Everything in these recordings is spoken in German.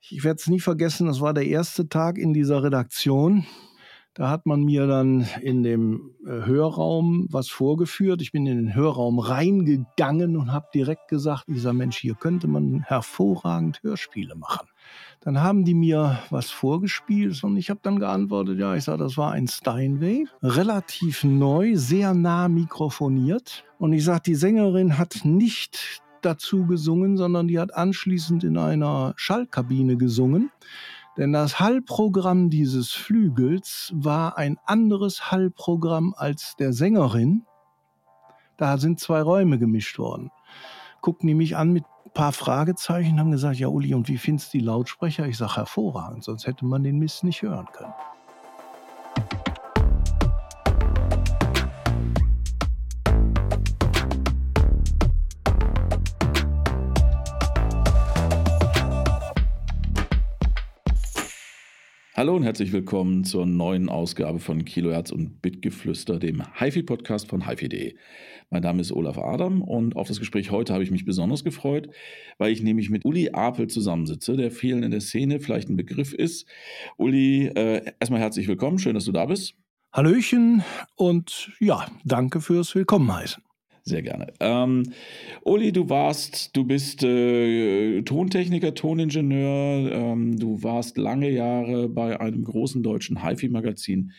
Ich werde es nie vergessen, das war der erste Tag in dieser Redaktion. Da hat man mir dann in dem äh, Hörraum was vorgeführt. Ich bin in den Hörraum reingegangen und habe direkt gesagt, dieser Mensch, hier könnte man hervorragend Hörspiele machen. Dann haben die mir was vorgespielt und ich habe dann geantwortet, ja, ich sage, das war ein Steinway, relativ neu, sehr nah mikrofoniert. Und ich sage, die Sängerin hat nicht dazu gesungen, sondern die hat anschließend in einer Schallkabine gesungen. Denn das Hallprogramm dieses Flügels war ein anderes Hallprogramm als der Sängerin. Da sind zwei Räume gemischt worden. Guckten die mich an mit ein paar Fragezeichen, haben gesagt, ja Uli, und wie findest du die Lautsprecher? Ich sage, hervorragend, sonst hätte man den Mist nicht hören können. Hallo und herzlich willkommen zur neuen Ausgabe von Kilohertz und Bitgeflüster, dem HiFi-Podcast von HiFi.de. Mein Name ist Olaf Adam und auf das Gespräch heute habe ich mich besonders gefreut, weil ich nämlich mit Uli Apel zusammensitze, der vielen in der Szene vielleicht ein Begriff ist. Uli, äh, erstmal herzlich willkommen, schön, dass du da bist. Hallöchen und ja, danke fürs Willkommen heißen. Sehr gerne. Ähm, Uli, du warst, du bist äh, Tontechniker, Toningenieur. Ähm, du warst lange Jahre bei einem großen deutschen HiFi-Magazin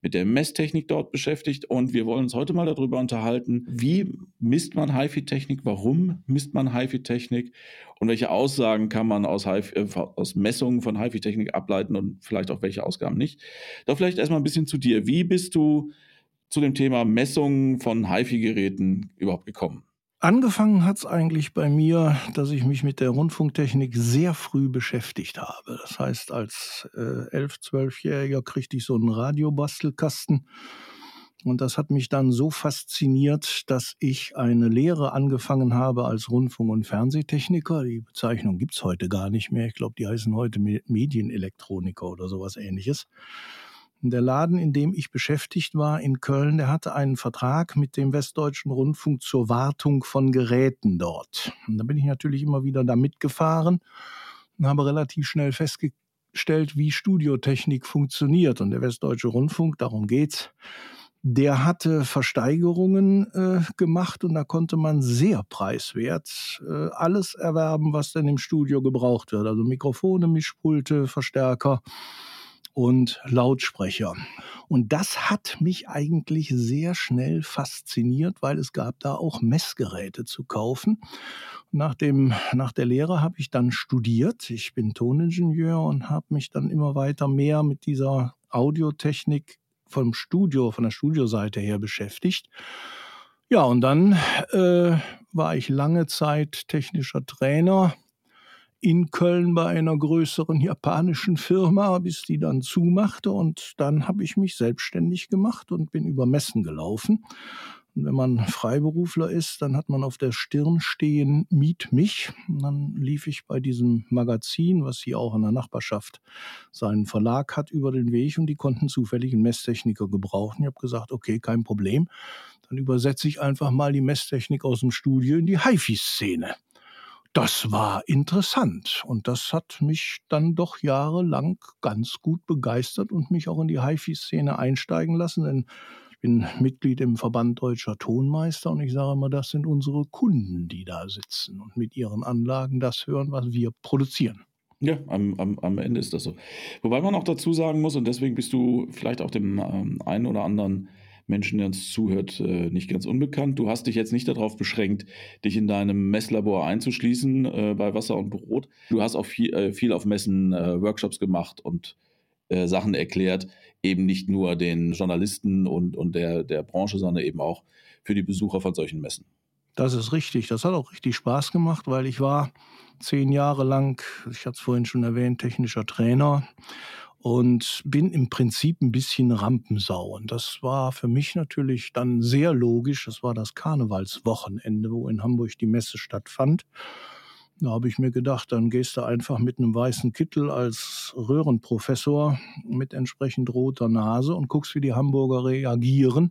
mit der Messtechnik dort beschäftigt und wir wollen uns heute mal darüber unterhalten, wie misst man HiFi-Technik, warum misst man HiFi-Technik und welche Aussagen kann man aus, äh, aus Messungen von HiFi-Technik ableiten und vielleicht auch welche Ausgaben nicht. Doch vielleicht erstmal ein bisschen zu dir. Wie bist du zu dem Thema Messungen von HiFi-Geräten überhaupt gekommen? Angefangen hat es eigentlich bei mir, dass ich mich mit der Rundfunktechnik sehr früh beschäftigt habe. Das heißt, als äh, 11-, 12-Jähriger kriegte ich so einen Radiobastelkasten. Und das hat mich dann so fasziniert, dass ich eine Lehre angefangen habe als Rundfunk- und Fernsehtechniker. Die Bezeichnung gibt es heute gar nicht mehr. Ich glaube, die heißen heute Medienelektroniker oder sowas ähnliches. Der Laden, in dem ich beschäftigt war in Köln, der hatte einen Vertrag mit dem Westdeutschen Rundfunk zur Wartung von Geräten dort. Und da bin ich natürlich immer wieder da mitgefahren und habe relativ schnell festgestellt, wie Studiotechnik funktioniert. Und der Westdeutsche Rundfunk, darum geht's, der hatte Versteigerungen äh, gemacht und da konnte man sehr preiswert äh, alles erwerben, was denn im Studio gebraucht wird. Also Mikrofone, Mischpulte, Verstärker und Lautsprecher. Und das hat mich eigentlich sehr schnell fasziniert, weil es gab da auch Messgeräte zu kaufen. Nach, dem, nach der Lehre habe ich dann studiert. Ich bin Toningenieur und habe mich dann immer weiter mehr mit dieser Audiotechnik vom Studio, von der Studioseite her beschäftigt. Ja, und dann äh, war ich lange Zeit technischer Trainer in Köln bei einer größeren japanischen Firma, bis die dann zumachte. Und dann habe ich mich selbstständig gemacht und bin über Messen gelaufen. Und wenn man Freiberufler ist, dann hat man auf der Stirn stehen, miet mich. Und dann lief ich bei diesem Magazin, was hier auch in der Nachbarschaft seinen Verlag hat, über den Weg und die konnten zufällig einen Messtechniker gebrauchen. Ich habe gesagt, okay, kein Problem. Dann übersetze ich einfach mal die Messtechnik aus dem Studio in die HiFi-Szene das war interessant und das hat mich dann doch jahrelang ganz gut begeistert und mich auch in die HiFi-Szene einsteigen lassen, denn ich bin Mitglied im Verband Deutscher Tonmeister und ich sage immer, das sind unsere Kunden, die da sitzen und mit ihren Anlagen das hören, was wir produzieren. Ja, am, am, am Ende ist das so. Wobei man auch dazu sagen muss, und deswegen bist du vielleicht auch dem ähm, einen oder anderen Menschen, der uns zuhört, äh, nicht ganz unbekannt. Du hast dich jetzt nicht darauf beschränkt, dich in deinem Messlabor einzuschließen äh, bei Wasser und Brot. Du hast auch viel, äh, viel auf Messen Workshops gemacht und Sachen erklärt, eben nicht nur den Journalisten und, und der, der Branche, sondern eben auch für die Besucher von solchen Messen. Das ist richtig. Das hat auch richtig Spaß gemacht, weil ich war zehn Jahre lang, ich hatte es vorhin schon erwähnt, technischer Trainer und bin im Prinzip ein bisschen Rampensau. Und das war für mich natürlich dann sehr logisch. Das war das Karnevalswochenende, wo in Hamburg die Messe stattfand. Da habe ich mir gedacht, dann gehst du einfach mit einem weißen Kittel als Röhrenprofessor mit entsprechend roter Nase und guckst, wie die Hamburger reagieren.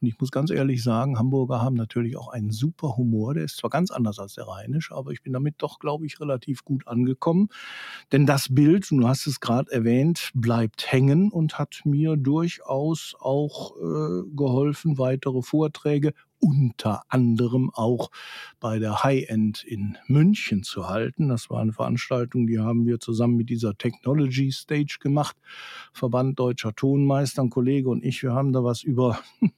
Und ich muss ganz ehrlich sagen, Hamburger haben natürlich auch einen super Humor. Der ist zwar ganz anders als der Rheinisch, aber ich bin damit doch, glaube ich, relativ gut angekommen. Denn das Bild, du hast es gerade erwähnt, bleibt hängen und hat mir durchaus auch äh, geholfen, weitere Vorträge unter anderem auch bei der High-End in München zu halten. Das war eine Veranstaltung, die haben wir zusammen mit dieser Technology Stage gemacht. Verband Deutscher Tonmeister, ein Kollege und ich, wir haben da was über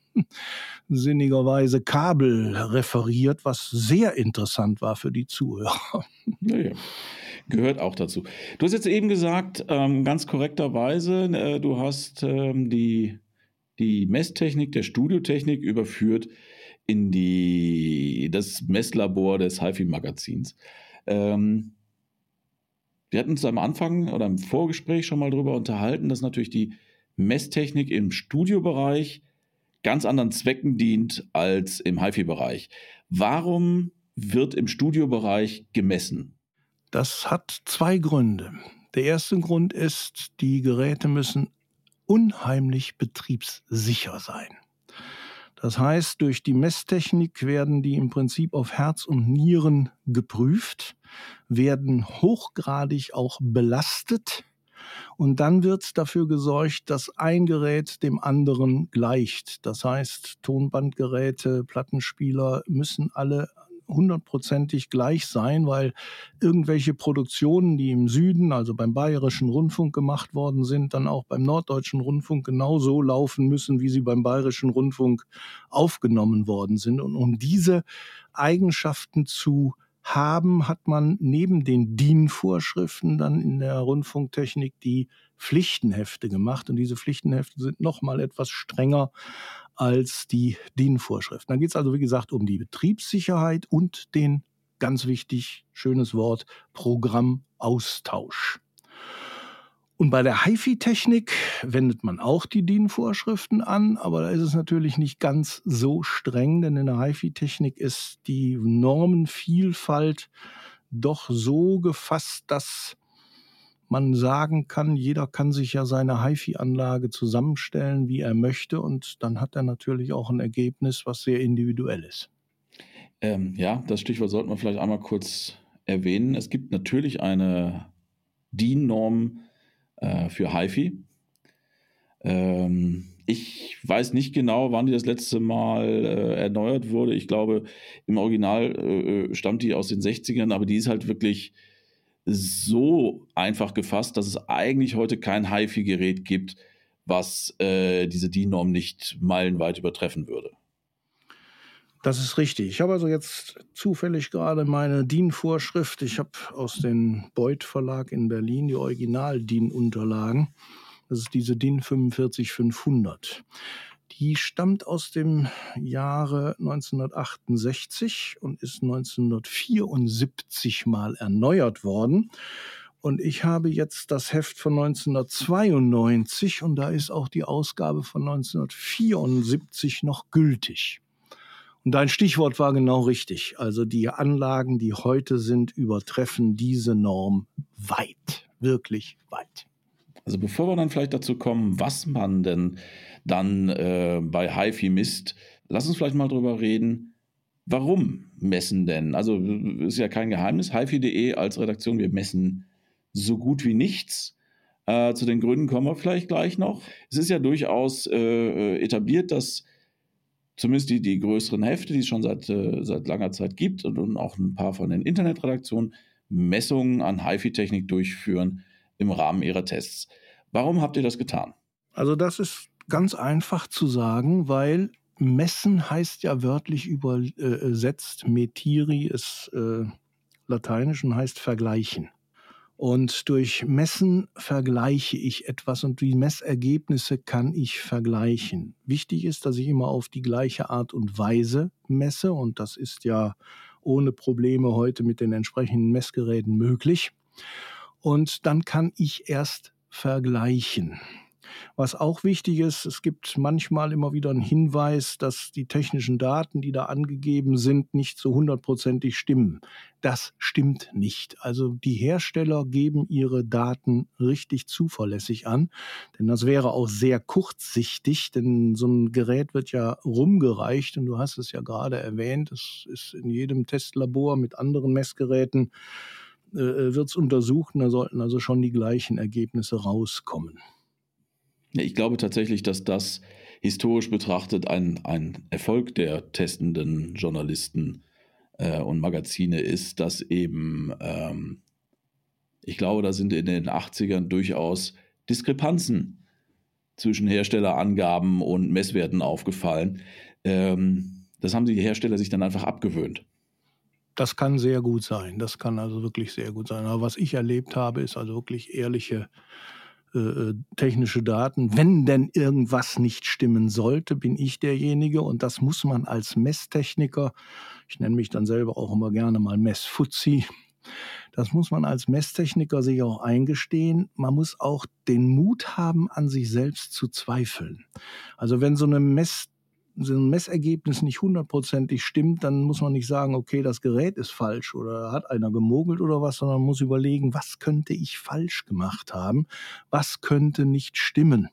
sinnigerweise Kabel referiert, was sehr interessant war für die Zuhörer. Naja, gehört auch dazu. Du hast jetzt eben gesagt, ähm, ganz korrekterweise, äh, du hast ähm, die, die Messtechnik der Studiotechnik überführt in die, das Messlabor des HiFi-Magazins. Ähm, wir hatten uns am Anfang oder im Vorgespräch schon mal darüber unterhalten, dass natürlich die Messtechnik im Studiobereich ganz anderen Zwecken dient als im HiFi-Bereich. Warum wird im Studiobereich gemessen? Das hat zwei Gründe. Der erste Grund ist, die Geräte müssen unheimlich betriebssicher sein. Das heißt, durch die Messtechnik werden die im Prinzip auf Herz und Nieren geprüft, werden hochgradig auch belastet und dann wird dafür gesorgt, dass ein Gerät dem anderen gleicht. Das heißt, Tonbandgeräte, Plattenspieler müssen alle hundertprozentig gleich sein, weil irgendwelche Produktionen, die im Süden, also beim Bayerischen Rundfunk gemacht worden sind, dann auch beim Norddeutschen Rundfunk genauso laufen müssen, wie sie beim Bayerischen Rundfunk aufgenommen worden sind. Und um diese Eigenschaften zu haben, hat man neben den DIN-Vorschriften dann in der Rundfunktechnik die Pflichtenhefte gemacht. Und diese Pflichtenhefte sind nochmal etwas strenger als die DIN-Vorschriften. Dann geht es also, wie gesagt, um die Betriebssicherheit und den, ganz wichtig, schönes Wort, Programmaustausch. Und bei der HiFi-Technik wendet man auch die DIN-Vorschriften an, aber da ist es natürlich nicht ganz so streng, denn in der HiFi-Technik ist die Normenvielfalt doch so gefasst, dass man sagen kann, jeder kann sich ja seine HiFi-Anlage zusammenstellen, wie er möchte, und dann hat er natürlich auch ein Ergebnis, was sehr individuell ist. Ähm, ja, das Stichwort sollten wir vielleicht einmal kurz erwähnen. Es gibt natürlich eine DIN-Norm äh, für HiFi. Ähm, ich weiß nicht genau, wann die das letzte Mal äh, erneuert wurde. Ich glaube, im Original äh, äh stammt die aus den 60ern, aber die ist halt wirklich so einfach gefasst, dass es eigentlich heute kein HiFi-Gerät gibt, was äh, diese DIN-Norm nicht meilenweit übertreffen würde. Das ist richtig. Ich habe also jetzt zufällig gerade meine DIN-Vorschrift. Ich habe aus dem Beuth Verlag in Berlin die Original-DIN-Unterlagen. Das ist diese DIN 45500. Die stammt aus dem Jahre 1968 und ist 1974 mal erneuert worden. Und ich habe jetzt das Heft von 1992 und da ist auch die Ausgabe von 1974 noch gültig. Und dein Stichwort war genau richtig. Also die Anlagen, die heute sind, übertreffen diese Norm weit, wirklich weit. Also bevor wir dann vielleicht dazu kommen, was man denn dann äh, bei HiFi misst, lass uns vielleicht mal drüber reden, warum messen denn? Also ist ja kein Geheimnis, HiFi.de als Redaktion, wir messen so gut wie nichts. Äh, zu den Gründen kommen wir vielleicht gleich noch. Es ist ja durchaus äh, etabliert, dass zumindest die, die größeren Hefte, die es schon seit, äh, seit langer Zeit gibt und, und auch ein paar von den Internetredaktionen, Messungen an HiFi-Technik durchführen im Rahmen ihrer Tests. Warum habt ihr das getan? Also das ist ganz einfach zu sagen, weil messen heißt ja wörtlich übersetzt, metiri ist äh, lateinisch und heißt vergleichen. Und durch Messen vergleiche ich etwas und die Messergebnisse kann ich vergleichen. Wichtig ist, dass ich immer auf die gleiche Art und Weise messe und das ist ja ohne Probleme heute mit den entsprechenden Messgeräten möglich. Und dann kann ich erst vergleichen. Was auch wichtig ist, es gibt manchmal immer wieder einen Hinweis, dass die technischen Daten, die da angegeben sind, nicht so hundertprozentig stimmen. Das stimmt nicht. Also die Hersteller geben ihre Daten richtig zuverlässig an, denn das wäre auch sehr kurzsichtig, denn so ein Gerät wird ja rumgereicht und du hast es ja gerade erwähnt, es ist in jedem Testlabor mit anderen Messgeräten äh, wird es untersucht und da sollten also schon die gleichen Ergebnisse rauskommen. Ich glaube tatsächlich, dass das historisch betrachtet ein, ein Erfolg der testenden Journalisten äh, und Magazine ist, dass eben, ähm, ich glaube, da sind in den 80ern durchaus Diskrepanzen zwischen Herstellerangaben und Messwerten aufgefallen. Ähm, das haben die Hersteller sich dann einfach abgewöhnt. Das kann sehr gut sein. Das kann also wirklich sehr gut sein. Aber was ich erlebt habe, ist also wirklich ehrliche äh, äh, technische Daten. Wenn denn irgendwas nicht stimmen sollte, bin ich derjenige und das muss man als Messtechniker, ich nenne mich dann selber auch immer gerne mal Messfuzzi, das muss man als Messtechniker sich auch eingestehen. Man muss auch den Mut haben, an sich selbst zu zweifeln. Also wenn so eine Mess so ein Messergebnis nicht hundertprozentig stimmt, dann muss man nicht sagen, okay, das Gerät ist falsch oder hat einer gemogelt oder was, sondern man muss überlegen, was könnte ich falsch gemacht haben, was könnte nicht stimmen.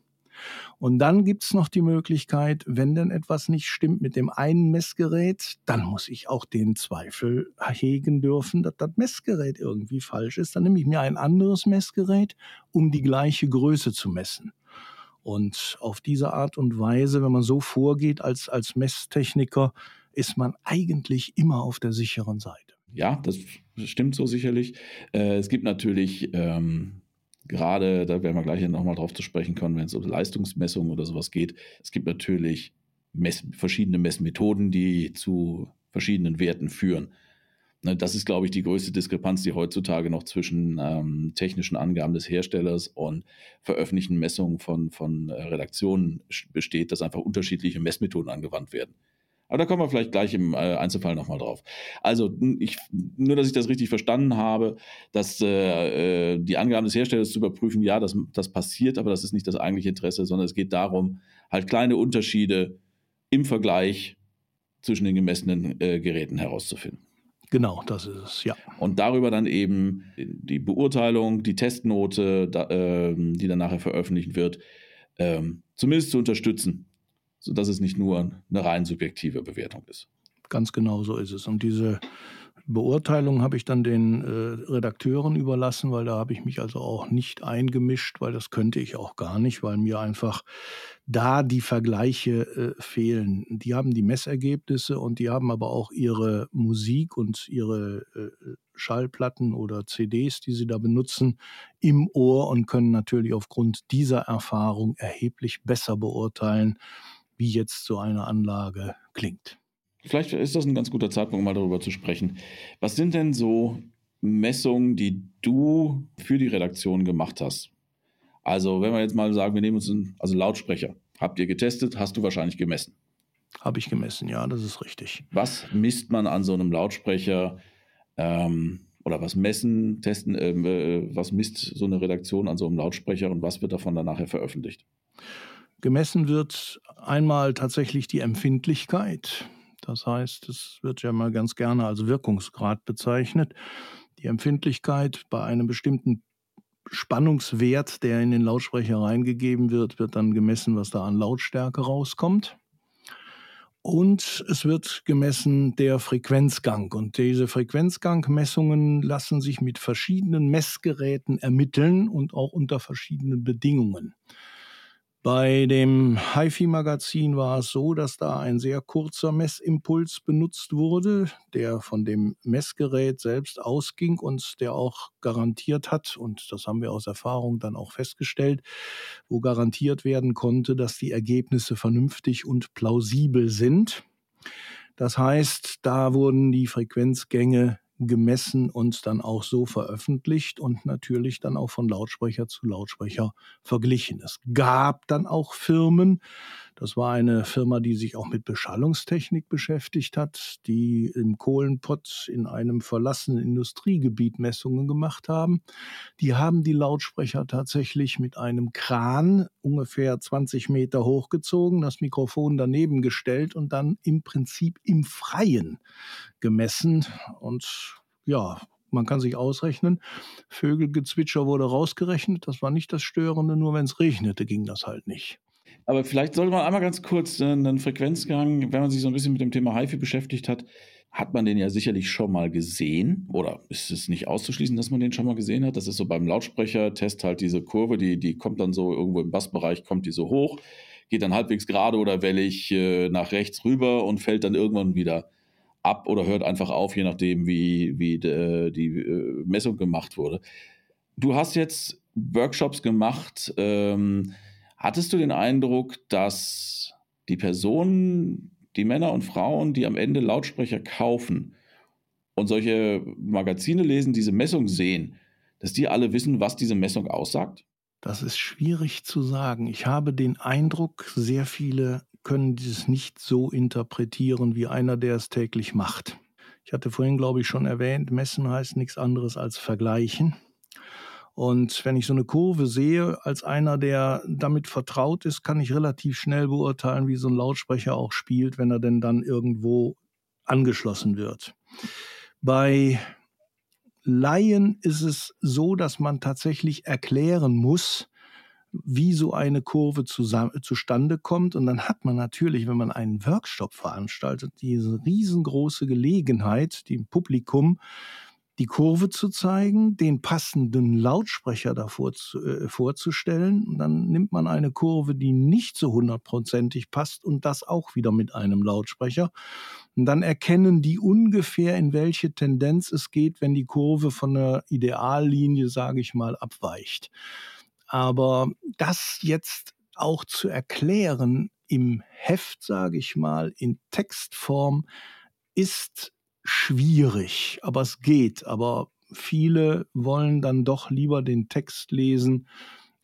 Und dann gibt es noch die Möglichkeit, wenn denn etwas nicht stimmt mit dem einen Messgerät, dann muss ich auch den Zweifel hegen dürfen, dass das Messgerät irgendwie falsch ist. Dann nehme ich mir ein anderes Messgerät, um die gleiche Größe zu messen. Und auf diese Art und Weise, wenn man so vorgeht als, als Messtechniker, ist man eigentlich immer auf der sicheren Seite. Ja, das stimmt so sicherlich. Äh, es gibt natürlich ähm, gerade, da werden wir gleich nochmal drauf zu sprechen kommen, wenn es um Leistungsmessungen oder sowas geht, es gibt natürlich Mess, verschiedene Messmethoden, die zu verschiedenen Werten führen. Ne, das ist, glaube ich, die größte Diskrepanz, die heutzutage noch zwischen ähm, technischen Angaben des Herstellers und veröffentlichten Messungen von, von äh, Redaktionen besteht, dass einfach unterschiedliche Messmethoden angewandt werden. Aber da kommen wir vielleicht gleich im äh, Einzelfall nochmal drauf. Also, ich, nur, dass ich das richtig verstanden habe, dass äh, äh, die Angaben des Herstellers zu überprüfen, ja, das, das passiert, aber das ist nicht das eigentliche Interesse, sondern es geht darum, halt kleine Unterschiede im Vergleich zwischen den gemessenen äh, Geräten herauszufinden. Genau, das ist es, ja. Und darüber dann eben die Beurteilung, die Testnote, da, äh, die dann nachher veröffentlicht wird, äh, zumindest zu unterstützen, sodass es nicht nur eine rein subjektive Bewertung ist. Ganz genau so ist es. Und diese Beurteilung habe ich dann den äh, Redakteuren überlassen, weil da habe ich mich also auch nicht eingemischt, weil das könnte ich auch gar nicht, weil mir einfach da die Vergleiche äh, fehlen. Die haben die Messergebnisse und die haben aber auch ihre Musik und ihre äh, Schallplatten oder CDs, die sie da benutzen, im Ohr und können natürlich aufgrund dieser Erfahrung erheblich besser beurteilen, wie jetzt so eine Anlage klingt. Vielleicht ist das ein ganz guter Zeitpunkt, mal darüber zu sprechen. Was sind denn so Messungen, die du für die Redaktion gemacht hast? Also, wenn wir jetzt mal sagen, wir nehmen uns einen, also Lautsprecher. Habt ihr getestet? Hast du wahrscheinlich gemessen? Habe ich gemessen, ja, das ist richtig. Was misst man an so einem Lautsprecher? Ähm, oder was messen, testen, ähm, äh, was misst so eine Redaktion an so einem Lautsprecher und was wird davon dann nachher veröffentlicht? Gemessen wird einmal tatsächlich die Empfindlichkeit. Das heißt, es wird ja mal ganz gerne als Wirkungsgrad bezeichnet. Die Empfindlichkeit bei einem bestimmten Spannungswert, der in den Lautsprecher reingegeben wird, wird dann gemessen, was da an Lautstärke rauskommt. Und es wird gemessen der Frequenzgang. Und diese Frequenzgangmessungen lassen sich mit verschiedenen Messgeräten ermitteln und auch unter verschiedenen Bedingungen. Bei dem HiFi-Magazin war es so, dass da ein sehr kurzer Messimpuls benutzt wurde, der von dem Messgerät selbst ausging und der auch garantiert hat, und das haben wir aus Erfahrung dann auch festgestellt, wo garantiert werden konnte, dass die Ergebnisse vernünftig und plausibel sind. Das heißt, da wurden die Frequenzgänge gemessen und dann auch so veröffentlicht und natürlich dann auch von Lautsprecher zu Lautsprecher verglichen. Es gab dann auch Firmen, Das war eine Firma, die sich auch mit Beschallungstechnik beschäftigt hat, die im Kohlenpott in einem verlassenen Industriegebiet Messungen gemacht haben. Die haben die Lautsprecher tatsächlich mit einem Kran ungefähr 20 Meter hochgezogen, das Mikrofon daneben gestellt und dann im Prinzip im Freien gemessen. Und ja, man kann sich ausrechnen, Vögelgezwitscher wurde rausgerechnet, das war nicht das Störende, nur wenn es regnete, ging das halt nicht. Aber vielleicht sollte man einmal ganz kurz äh, einen Frequenzgang, wenn man sich so ein bisschen mit dem Thema HiFi beschäftigt hat, hat man den ja sicherlich schon mal gesehen oder ist es nicht auszuschließen, dass man den schon mal gesehen hat? Das ist so beim Lautsprechertest halt diese Kurve, die, die kommt dann so irgendwo im Bassbereich, kommt die so hoch, geht dann halbwegs gerade oder wellig äh, nach rechts rüber und fällt dann irgendwann wieder ab oder hört einfach auf, je nachdem, wie, wie de, die äh, Messung gemacht wurde. Du hast jetzt Workshops gemacht. Ähm, hattest du den Eindruck, dass die Personen, die Männer und Frauen, die am Ende Lautsprecher kaufen und solche Magazine lesen, diese Messung sehen, dass die alle wissen, was diese Messung aussagt? Das ist schwierig zu sagen. Ich habe den Eindruck, sehr viele können dieses nicht so interpretieren wie einer, der es täglich macht. Ich hatte vorhin, glaube ich, schon erwähnt, messen heißt nichts anderes als vergleichen. Und wenn ich so eine Kurve sehe, als einer, der damit vertraut ist, kann ich relativ schnell beurteilen, wie so ein Lautsprecher auch spielt, wenn er denn dann irgendwo angeschlossen wird. Bei Laien ist es so, dass man tatsächlich erklären muss, wie so eine Kurve zustande kommt. Und dann hat man natürlich, wenn man einen Workshop veranstaltet, diese riesengroße Gelegenheit, dem Publikum die Kurve zu zeigen, den passenden Lautsprecher davor zu, äh, vorzustellen. Und dann nimmt man eine Kurve, die nicht so hundertprozentig passt und das auch wieder mit einem Lautsprecher. Und dann erkennen die ungefähr, in welche Tendenz es geht, wenn die Kurve von der Ideallinie, sage ich mal, abweicht. Aber das jetzt auch zu erklären im Heft, sage ich mal, in Textform, ist schwierig, aber es geht. Aber viele wollen dann doch lieber den Text lesen,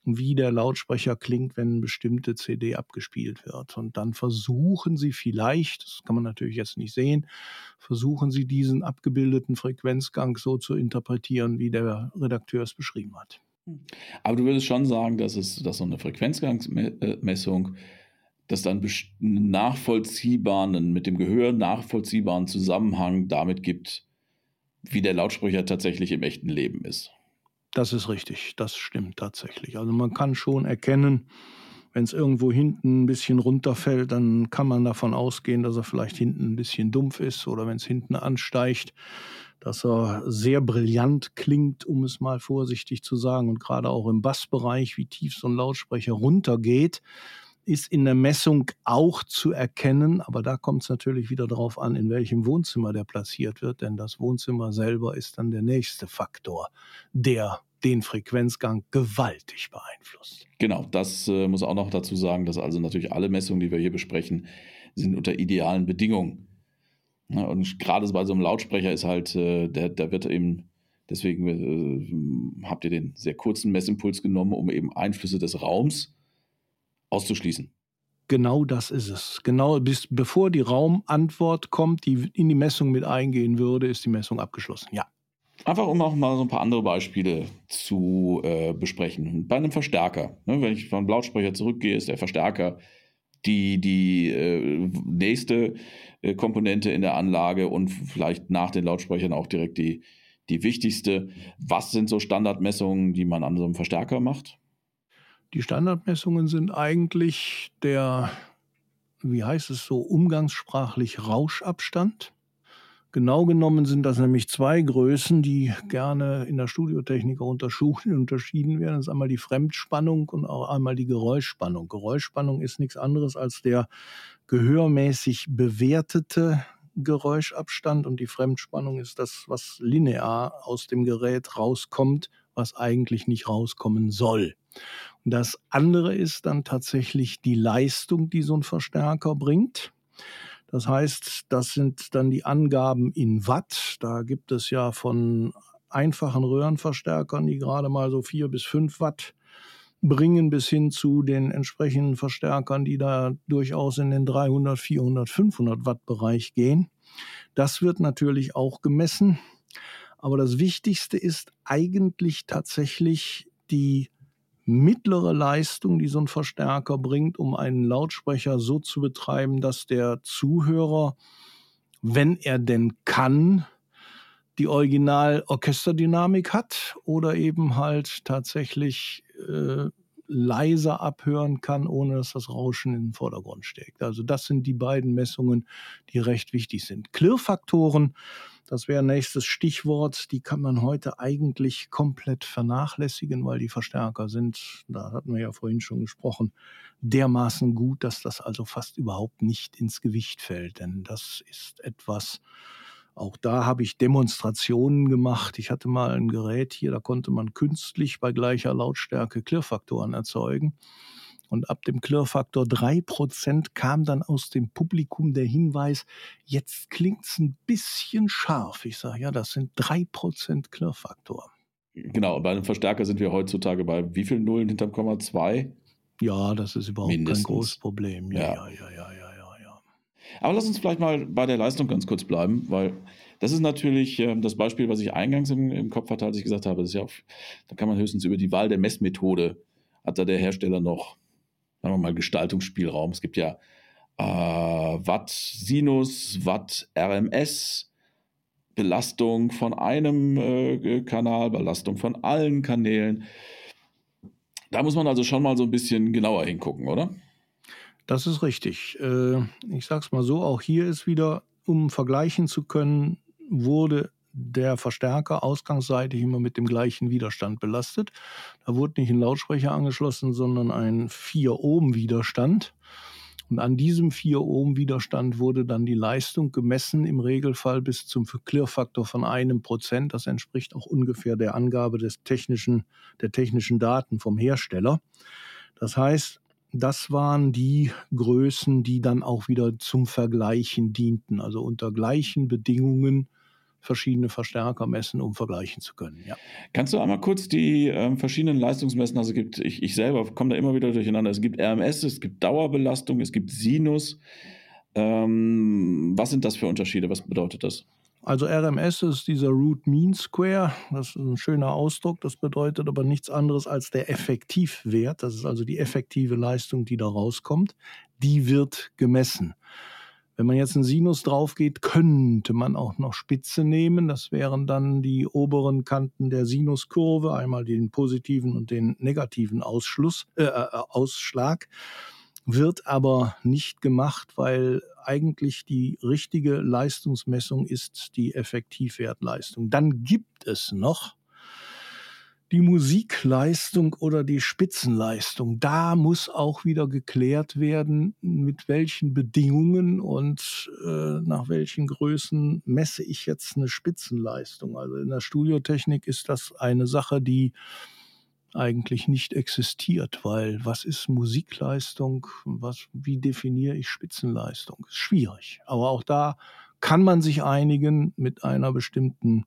wie der Lautsprecher klingt, wenn eine bestimmte CD abgespielt wird. Und dann versuchen sie vielleicht, das kann man natürlich jetzt nicht sehen, versuchen sie diesen abgebildeten Frequenzgang so zu interpretieren, wie der Redakteur es beschrieben hat. Aber du würdest schon sagen, dass es dass so eine Frequenzgangsmessung, dass dann einen nachvollziehbaren, mit dem Gehör nachvollziehbaren Zusammenhang damit gibt, wie der Lautsprecher tatsächlich im echten Leben ist. Das ist richtig, das stimmt tatsächlich. Also man kann schon erkennen, wenn es irgendwo hinten ein bisschen runterfällt, dann kann man davon ausgehen, dass er vielleicht hinten ein bisschen dumpf ist oder wenn es hinten ansteigt, dass er sehr brillant klingt, um es mal vorsichtig zu sagen. Und gerade auch im Bassbereich, wie tief so ein Lautsprecher runtergeht, ist in der Messung auch zu erkennen. Aber da kommt es natürlich wieder darauf an, in welchem Wohnzimmer der platziert wird. Denn das Wohnzimmer selber ist dann der nächste Faktor, der den Frequenzgang gewaltig beeinflusst. Genau, das äh, muss auch noch dazu sagen, dass also natürlich alle Messungen, die wir hier besprechen, sind unter idealen Bedingungen. Ja, und gerade bei so einem Lautsprecher ist halt, äh, der, der wird eben, deswegen äh, habt ihr den sehr kurzen Messimpuls genommen, um eben Einflüsse des Raums auszuschließen. Genau das ist es. Genau bis bevor die Raumantwort kommt, die in die Messung mit eingehen würde, ist die Messung abgeschlossen. Ja. Einfach um auch mal so ein paar andere Beispiele zu äh, besprechen. Bei einem Verstärker, ne, wenn ich vom Lautsprecher zurückgehe, ist der Verstärker die, die äh, nächste äh, Komponente in der Anlage und vielleicht nach den Lautsprechern auch direkt die, die wichtigste. Was sind so Standardmessungen, die man an so einem Verstärker macht? Die Standardmessungen sind eigentlich der, wie heißt es so, umgangssprachlich Rauschabstand. Genau genommen sind das nämlich zwei Größen, die gerne in der Studiotechnik unterschieden werden. Das ist einmal die Fremdspannung und auch einmal die Geräuschspannung. Geräuschspannung ist nichts anderes als der gehörmäßig bewertete Geräuschabstand und die Fremdspannung ist das, was linear aus dem Gerät rauskommt, was eigentlich nicht rauskommen soll. Und das andere ist dann tatsächlich die Leistung, die so ein Verstärker bringt. Das heißt, das sind dann die Angaben in Watt. Da gibt es ja von einfachen Röhrenverstärkern, die gerade mal so vier bis fünf Watt bringen bis hin zu den entsprechenden Verstärkern, die da durchaus in den 300, 400, 500 Watt Bereich gehen. Das wird natürlich auch gemessen. Aber das Wichtigste ist eigentlich tatsächlich die mittlere Leistung, die so ein Verstärker bringt, um einen Lautsprecher so zu betreiben, dass der Zuhörer, wenn er denn kann, die Original-Orchesterdynamik hat oder eben halt tatsächlich äh, leiser abhören kann, ohne dass das Rauschen in den Vordergrund steckt. Also das sind die beiden Messungen, die recht wichtig sind. Klirrfaktoren, das wäre nächstes Stichwort, die kann man heute eigentlich komplett vernachlässigen, weil die Verstärker sind, da hatten wir ja vorhin schon gesprochen, dermaßen gut, dass das also fast überhaupt nicht ins Gewicht fällt. Denn das ist etwas, auch da habe ich Demonstrationen gemacht. Ich hatte mal ein Gerät hier, da konnte man künstlich bei gleicher Lautstärke Klirrfaktoren erzeugen. Und ab dem Klirrfaktor 3% kam dann aus dem Publikum der Hinweis, jetzt klingt es ein bisschen scharf. Ich sage, ja, das sind 3% Klirrfaktor. Genau, bei einem Verstärker sind wir heutzutage bei wie vielen Nullen hinterm Komma 2? Ja, das ist überhaupt Mindestens. kein großes Problem. Ja, ja, ja, ja, ja. Aber lass uns vielleicht mal bei der Leistung ganz kurz bleiben, weil das ist natürlich äh, das Beispiel, was ich eingangs im, im, Kopf hatte, als ich gesagt habe, das ist ja auf, da kann man höchstens über die Wahl der Messmethode, hat da der Hersteller noch, sagen wir mal, Gestaltungsspielraum. Es gibt ja äh, Watt Sinus, Watt RMS, Belastung von einem äh, Kanal, Belastung von allen Kanälen. Da muss man also schon mal so ein bisschen genauer hingucken, oder? Das ist richtig. Äh, ich sage es mal so, auch hier ist wieder, um vergleichen zu können, wurde der Verstärker ausgangsseitig immer mit dem gleichen Widerstand belastet. Da wurde nicht ein Lautsprecher angeschlossen, sondern ein 4-Ohm-Widerstand. Und an diesem 4-Ohm-Widerstand wurde dann die Leistung gemessen, im Regelfall bis zum Klirrfaktor von einem Prozent. Das entspricht auch ungefähr der Angabe des technischen, der technischen Daten vom Hersteller. Das heißt, das waren die Größen, die dann auch wieder zum Vergleichen dienten. Also unter gleichen Bedingungen verschiedene Verstärker messen, um vergleichen zu können. Ja. Kannst du einmal kurz die äh, verschiedenen Leistungsmessen, also gibt, ich, ich selber komme da immer wieder durcheinander, es gibt RMS, es gibt Dauerbelastung, es gibt Sinus. Ähm, was sind das für Unterschiede? Was bedeutet das? Also RMS ist dieser Root Mean Square. Das ist ein schöner Ausdruck. Das bedeutet aber nichts anderes als der Effektivwert. Das ist also die effektive Leistung, die da rauskommt. Die wird gemessen. Wenn man jetzt einen Sinus drauf geht, könnte man auch noch Spitze nehmen. Das wären dann die oberen Kanten der Sinuskurve, einmal den positiven und den negativen Ausschluss, äh, äh Ausschlag wird aber nicht gemacht, weil eigentlich die richtige Leistungsmessung ist die Effektivwertleistung. Dann gibt es noch die Musikleistung oder die Spitzenleistung. Da muss auch wieder geklärt werden, mit welchen Bedingungen und äh, nach welchen Größen messe ich jetzt eine Spitzenleistung. Also in der Studiotechnik ist das eine Sache, die eigentlich nicht existiert, weil was ist Musikleistung, was, wie definiere ich Spitzenleistung? Ist schwierig. Aber auch da kann man sich einigen mit einer bestimmten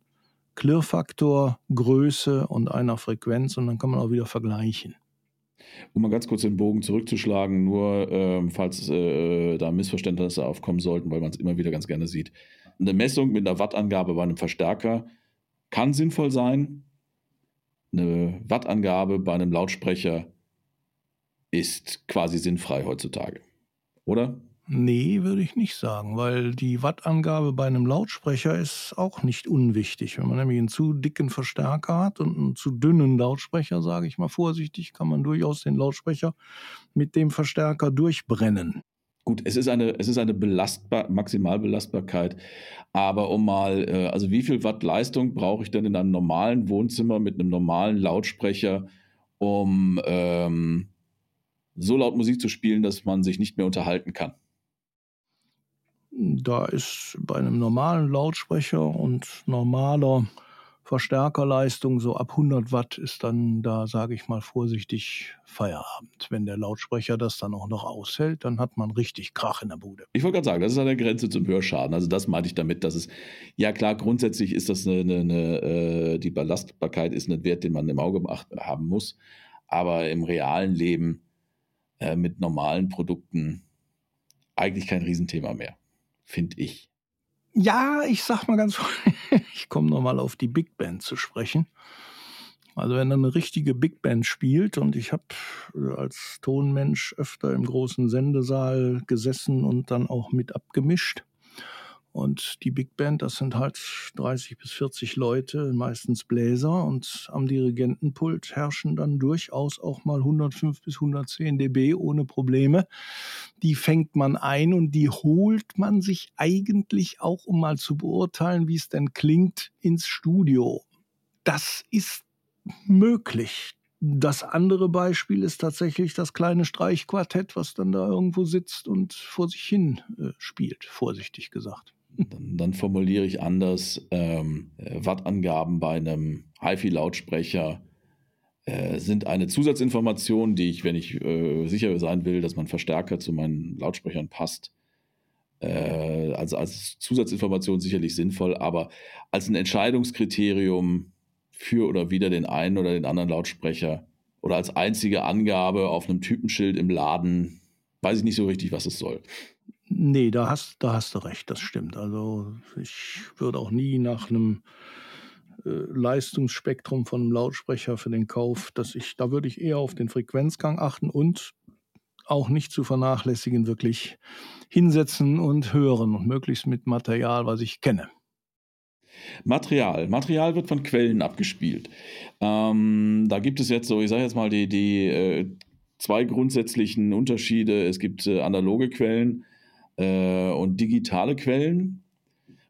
Klirrfaktor, Größe und einer Frequenz und dann kann man auch wieder vergleichen. Um mal ganz kurz den Bogen zurückzuschlagen, nur ähm, falls äh, da Missverständnisse aufkommen sollten, weil man es immer wieder ganz gerne sieht. Eine Messung mit einer Wattangabe bei einem Verstärker kann sinnvoll sein, eine Wattangabe bei einem Lautsprecher ist quasi sinnfrei heutzutage, oder? Nee, würde ich nicht sagen, weil die Wattangabe bei einem Lautsprecher ist auch nicht unwichtig. Wenn man nämlich einen zu dicken Verstärker hat und einen zu dünnen Lautsprecher, sage ich mal vorsichtig, kann man durchaus den Lautsprecher mit dem Verstärker durchbrennen. Gut, es ist eine, es ist eine Belastbar Maximalbelastbarkeit, aber um mal, äh, also wie viel Watt Leistung brauche ich denn in einem normalen Wohnzimmer mit einem normalen Lautsprecher, um ähm, so laut Musik zu spielen, dass man sich nicht mehr unterhalten kann? Da ist bei einem normalen Lautsprecher und normaler Verstärkerleistung so ab 100 Watt ist dann da, sage ich mal vorsichtig, Feierabend. Wenn der Lautsprecher das dann auch noch aushält, dann hat man richtig Krach in der Bude. Ich wollte gerade sagen, das ist an der Grenze zum Hörschaden. Also das meinte ich damit, dass es, ja klar, grundsätzlich ist das eine, eine, eine äh, die Belastbarkeit ist ein Wert, den man im Auge haben muss. aber im realen Leben äh, mit normalen Produkten eigentlich kein Riesenthema mehr, finde ich. Ja, ich sag mal ganz, ich komme nochmal auf die Big Band zu sprechen. Also wenn eine richtige Big Band spielt und ich habe äh, als Tonmensch öfter im großen Sendesaal gesessen und dann auch mit abgemischt. Und die Big Band, das sind halt 30 bis 40 Leute, meistens Bläser. Und am Dirigentenpult herrschen dann durchaus auch mal 105 bis 110 dB ohne Probleme. Die fängt man ein und die holt man sich eigentlich auch, um mal zu beurteilen, wie es denn klingt, ins Studio. Das ist möglich. Das andere Beispiel ist tatsächlich das kleine Streichquartett, was dann da irgendwo sitzt und vor sich hin äh, spielt, vorsichtig gesagt. Dann, dann formuliere ich anders. Ähm, Wattangaben bei einem HiFi-Lautsprecher äh, sind eine Zusatzinformation, die ich, wenn ich äh, sicher sein will, dass mein Verstärker zu meinen Lautsprechern passt, äh, also als Zusatzinformation sicherlich sinnvoll, aber als ein Entscheidungskriterium für oder wider den einen oder den anderen Lautsprecher oder als einzige Angabe auf einem Typenschild im Laden, weiß ich nicht so richtig, was es soll. Nee, da hast, da hast du recht, das stimmt. Also ich würde auch nie nach einem äh, Leistungsspektrum von einem Lautsprecher für den Kauf, dass ich, da würde ich eher auf den Frequenzgang achten und auch nicht zu vernachlässigen, wirklich hinsetzen und hören und möglichst mit Material, was ich kenne. Material. Material wird von Quellen abgespielt. Ähm, da gibt es jetzt so, ich sage jetzt mal, die, die äh, zwei grundsätzlichen Unterschiede. Es gibt äh, analoge Quellen äh, und digitale Quellen.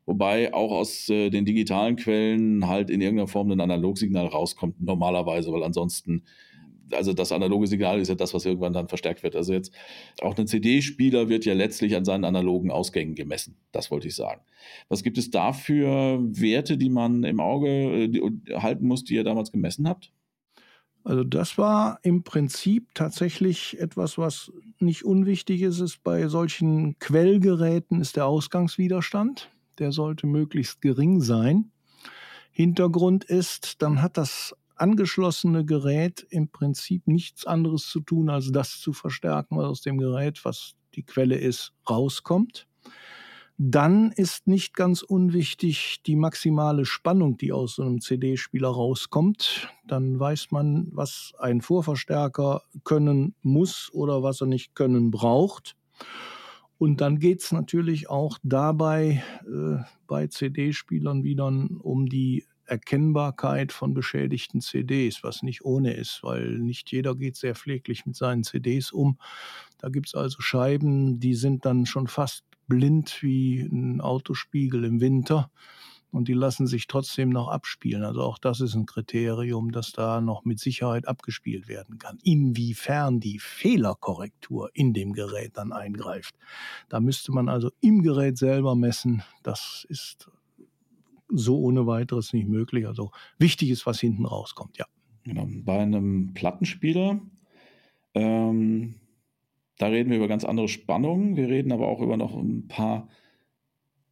Wobei auch aus äh, den digitalen Quellen halt in irgendeiner Form ein Analogsignal rauskommt, normalerweise, weil ansonsten also das analoge Signal ist ja das, was irgendwann dann verstärkt wird. Also jetzt auch ein CD-Spieler wird ja letztlich an seinen analogen Ausgängen gemessen. Das wollte ich sagen. Was gibt es da für Werte, die man im Auge äh, halten muss, die ihr damals gemessen habt? Also das war im Prinzip tatsächlich etwas, was nicht unwichtig ist. ist bei solchen Quellgeräten ist der Ausgangswiderstand. Der sollte möglichst gering sein. Hintergrund ist, dann hat das angeschlossene Gerät im Prinzip nichts anderes zu tun, als das zu verstärken, was aus dem Gerät, was die Quelle ist, rauskommt. Dann ist nicht ganz unwichtig die maximale Spannung, die aus so einem CD-Spieler rauskommt. Dann weiß man, was ein Vorverstärker können muss oder was er nicht können braucht. Und dann geht es natürlich auch dabei äh, bei CD-Spielern wieder um die Erkennbarkeit von beschädigten CDs, was nicht ohne ist, weil nicht jeder geht sehr pfleglich mit seinen CDs um. Da gibt es also Scheiben, die sind dann schon fast blind wie ein Autospiegel im Winter und die lassen sich trotzdem noch abspielen. Also auch das ist ein Kriterium, dass da noch mit Sicherheit abgespielt werden kann. Inwiefern die Fehlerkorrektur in dem Gerät dann eingreift, da müsste man also im Gerät selber messen. Das ist so ohne weiteres nicht möglich. Also wichtig ist, was hinten rauskommt, ja. Genau. Bei einem Plattenspieler, ähm, da reden wir über ganz andere Spannungen. Wir reden aber auch über noch ein paar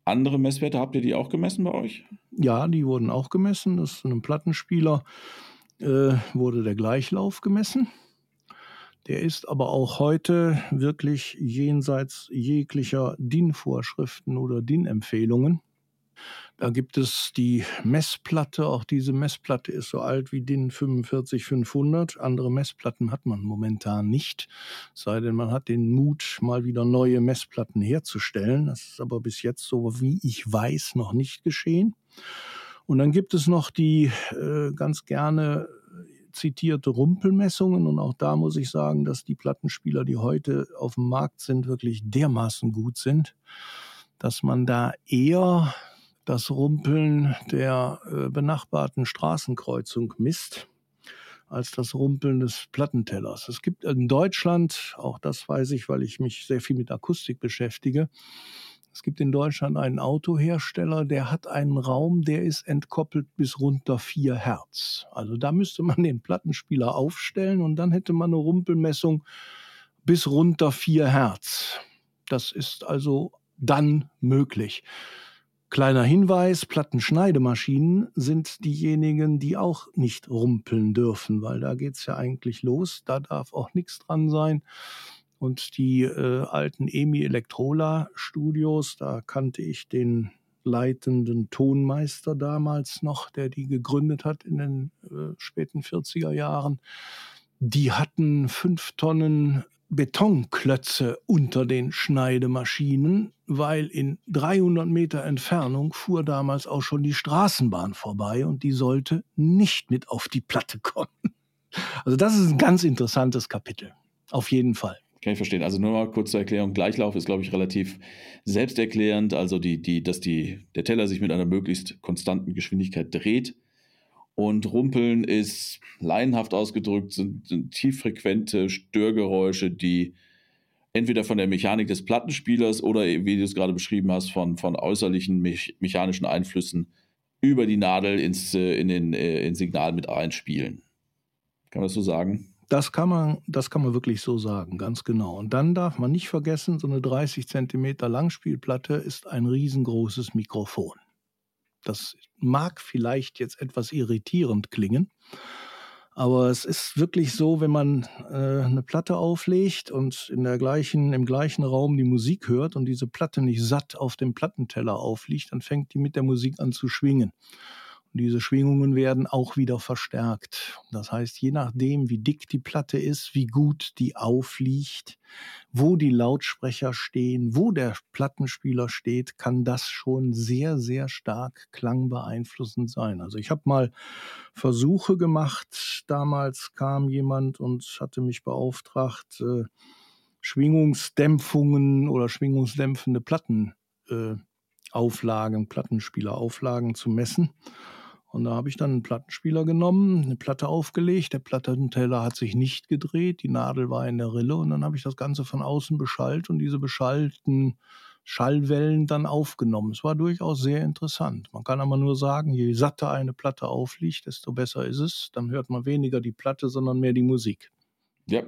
andere Messwerte. Habt ihr die auch gemessen bei euch? Ja, die wurden auch gemessen. Das ist einem Plattenspieler äh, wurde der Gleichlauf gemessen. Der ist aber auch heute wirklich jenseits jeglicher DIN-Vorschriften oder DIN-Empfehlungen. Da gibt es die Messplatte. Auch diese Messplatte ist so alt wie DIN 45500. Andere Messplatten hat man momentan nicht. Sei denn, man hat den Mut, mal wieder neue Messplatten herzustellen. Das ist aber bis jetzt, so wie ich weiß, noch nicht geschehen. Und dann gibt es noch die äh, ganz gerne zitierte Rumpelmessungen. Und auch da muss ich sagen, dass die Plattenspieler, die heute auf dem Markt sind, wirklich dermaßen gut sind, dass man da eher das Rumpeln der äh, benachbarten Straßenkreuzung misst als das Rumpeln des Plattentellers. Es gibt in Deutschland, auch das weiß ich, weil ich mich sehr viel mit Akustik beschäftige, es gibt in Deutschland einen Autohersteller, der hat einen Raum, der ist entkoppelt bis runter 4 Hertz. Also da müsste man den Plattenspieler aufstellen und dann hätte man eine Rumpelmessung bis runter 4 Hertz. Das ist also dann möglich. Kleiner Hinweis, Plattenschneidemaschinen sind diejenigen, die auch nicht rumpeln dürfen, weil da geht's ja eigentlich los. Da darf auch nichts dran sein. Und die äh, alten EMI Electrola Studios, da kannte ich den leitenden Tonmeister damals noch, der die gegründet hat in den äh, späten 40er Jahren. Die hatten fünf Tonnen Betonklötze unter den Schneidemaschinen, weil in 300 Meter Entfernung fuhr damals auch schon die Straßenbahn vorbei und die sollte nicht mit auf die Platte kommen. Also das ist ein ganz interessantes Kapitel. Auf jeden Fall. Kann ich verstehen. Also nur mal kurz zur Erklärung. Gleichlauf ist, glaube ich, relativ selbsterklärend. Also die, die, dass die, der Teller sich mit einer möglichst konstanten Geschwindigkeit dreht. Und Rumpeln ist laienhaft ausgedrückt, sind, sind tieffrequente Störgeräusche, die entweder von der Mechanik des Plattenspielers oder, wie du es gerade beschrieben hast, von, von äußerlichen me mechanischen Einflüssen über die Nadel ins, äh, in den äh, ins Signal mit einspielen. Kann man das so sagen? Das kann man, das kann man wirklich so sagen, ganz genau. Und dann darf man nicht vergessen, so eine 30 Zentimeter Langspielplatte ist ein riesengroßes Mikrofon. Das mag vielleicht jetzt etwas irritierend klingen, aber es ist wirklich so, wenn man äh, eine Platte auflegt und in der gleichen, im gleichen Raum die Musik hört und diese Platte nicht satt auf dem Plattenteller aufliegt, dann fängt die mit der Musik an zu schwingen. Diese Schwingungen werden auch wieder verstärkt. Das heißt, je nachdem, wie dick die Platte ist, wie gut die aufliegt, wo die Lautsprecher stehen, wo der Plattenspieler steht, kann das schon sehr, sehr stark klangbeeinflussend sein. Also ich habe mal Versuche gemacht. Damals kam jemand und hatte mich beauftragt, äh, Schwingungsdämpfungen oder schwingungsdämpfende Platten äh, Auflagen, Plattenspielerauflagen zu messen. Und da habe ich dann einen Plattenspieler genommen, eine Platte aufgelegt. Der Plattenteller hat sich nicht gedreht, die Nadel war in der Rille und dann habe ich das Ganze von außen beschallt und diese beschallten Schallwellen dann aufgenommen. Es war durchaus sehr interessant. Man kann aber nur sagen, je satter eine Platte aufliegt, desto besser ist es. Dann hört man weniger die Platte, sondern mehr die Musik. Ja,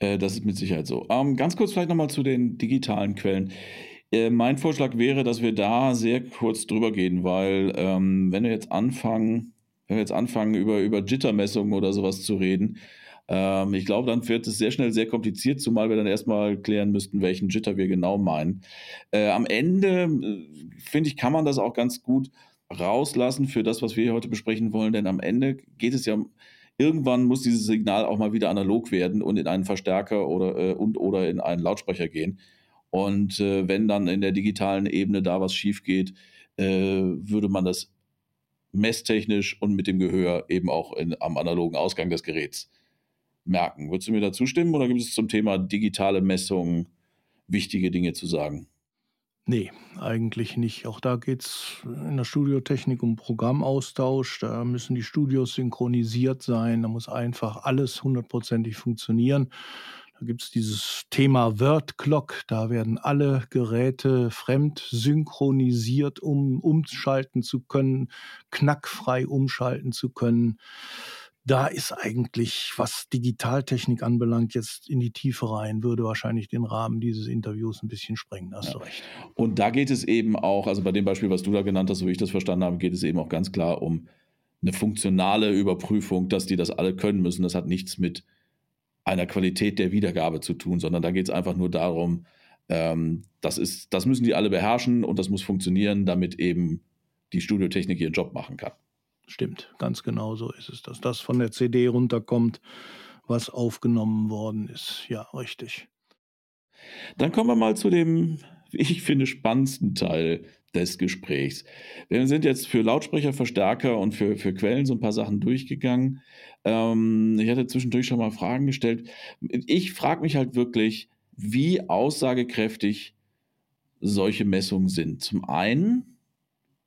äh, das ist mit Sicherheit so. Ähm, ganz kurz vielleicht nochmal zu den digitalen Quellen. Äh, mein Vorschlag wäre, dass wir da sehr kurz drüber gehen, weil ähm, wenn wir jetzt anfangen, wenn wir jetzt anfangen, über, über Jittermessungen oder sowas zu reden, ähm, ich glaube, dann wird es sehr schnell sehr kompliziert, zumal wir dann erstmal klären müssten, welchen Jitter wir genau meinen. Äh, am Ende, äh, finde ich, kann man das auch ganz gut rauslassen für das, was wir heute besprechen wollen, denn am Ende geht es ja irgendwann muss dieses Signal auch mal wieder analog werden und in einen Verstärker oder äh, und oder in einen Lautsprecher gehen. Und äh, wenn dann in der digitalen Ebene da was schief geht, äh, würde man das messtechnisch und mit dem Gehör eben auch in, am analogen Ausgang des Geräts merken. Würdest du mir da zustimmen oder gibt es zum Thema digitale Messung wichtige Dinge zu sagen? Nee, eigentlich nicht. Auch da geht es in der Studiotechnik um Programmaustausch. Da müssen die Studios synchronisiert sein. Da muss einfach alles hundertprozentig funktionieren. Da gibt es dieses Thema Word Clock. Da werden alle Geräte fremd synchronisiert, um umschalten zu können, knackfrei umschalten zu können. Da ist eigentlich, was Digitaltechnik anbelangt, jetzt in die Tiefe rein, würde wahrscheinlich den Rahmen dieses Interviews ein bisschen sprengen. Hast ja. du recht. Und da geht es eben auch, also bei dem Beispiel, was du da genannt hast, so wie ich das verstanden habe, geht es eben auch ganz klar um eine funktionale Überprüfung, dass die das alle können müssen. Das hat nichts mit einer Qualität der Wiedergabe zu tun, sondern da geht es einfach nur darum, ähm, das, ist, das müssen die alle beherrschen und das muss funktionieren, damit eben die Studiotechnik ihren Job machen kann. Stimmt, ganz genau so ist es, dass das von der CD runterkommt, was aufgenommen worden ist. Ja, richtig. Dann kommen wir mal zu dem, ich finde, spannendsten Teil des Gesprächs. Wir sind jetzt für Lautsprecher, Verstärker und für, für Quellen so ein paar Sachen durchgegangen. Ähm, ich hatte zwischendurch schon mal Fragen gestellt. Ich frage mich halt wirklich, wie aussagekräftig solche Messungen sind. Zum einen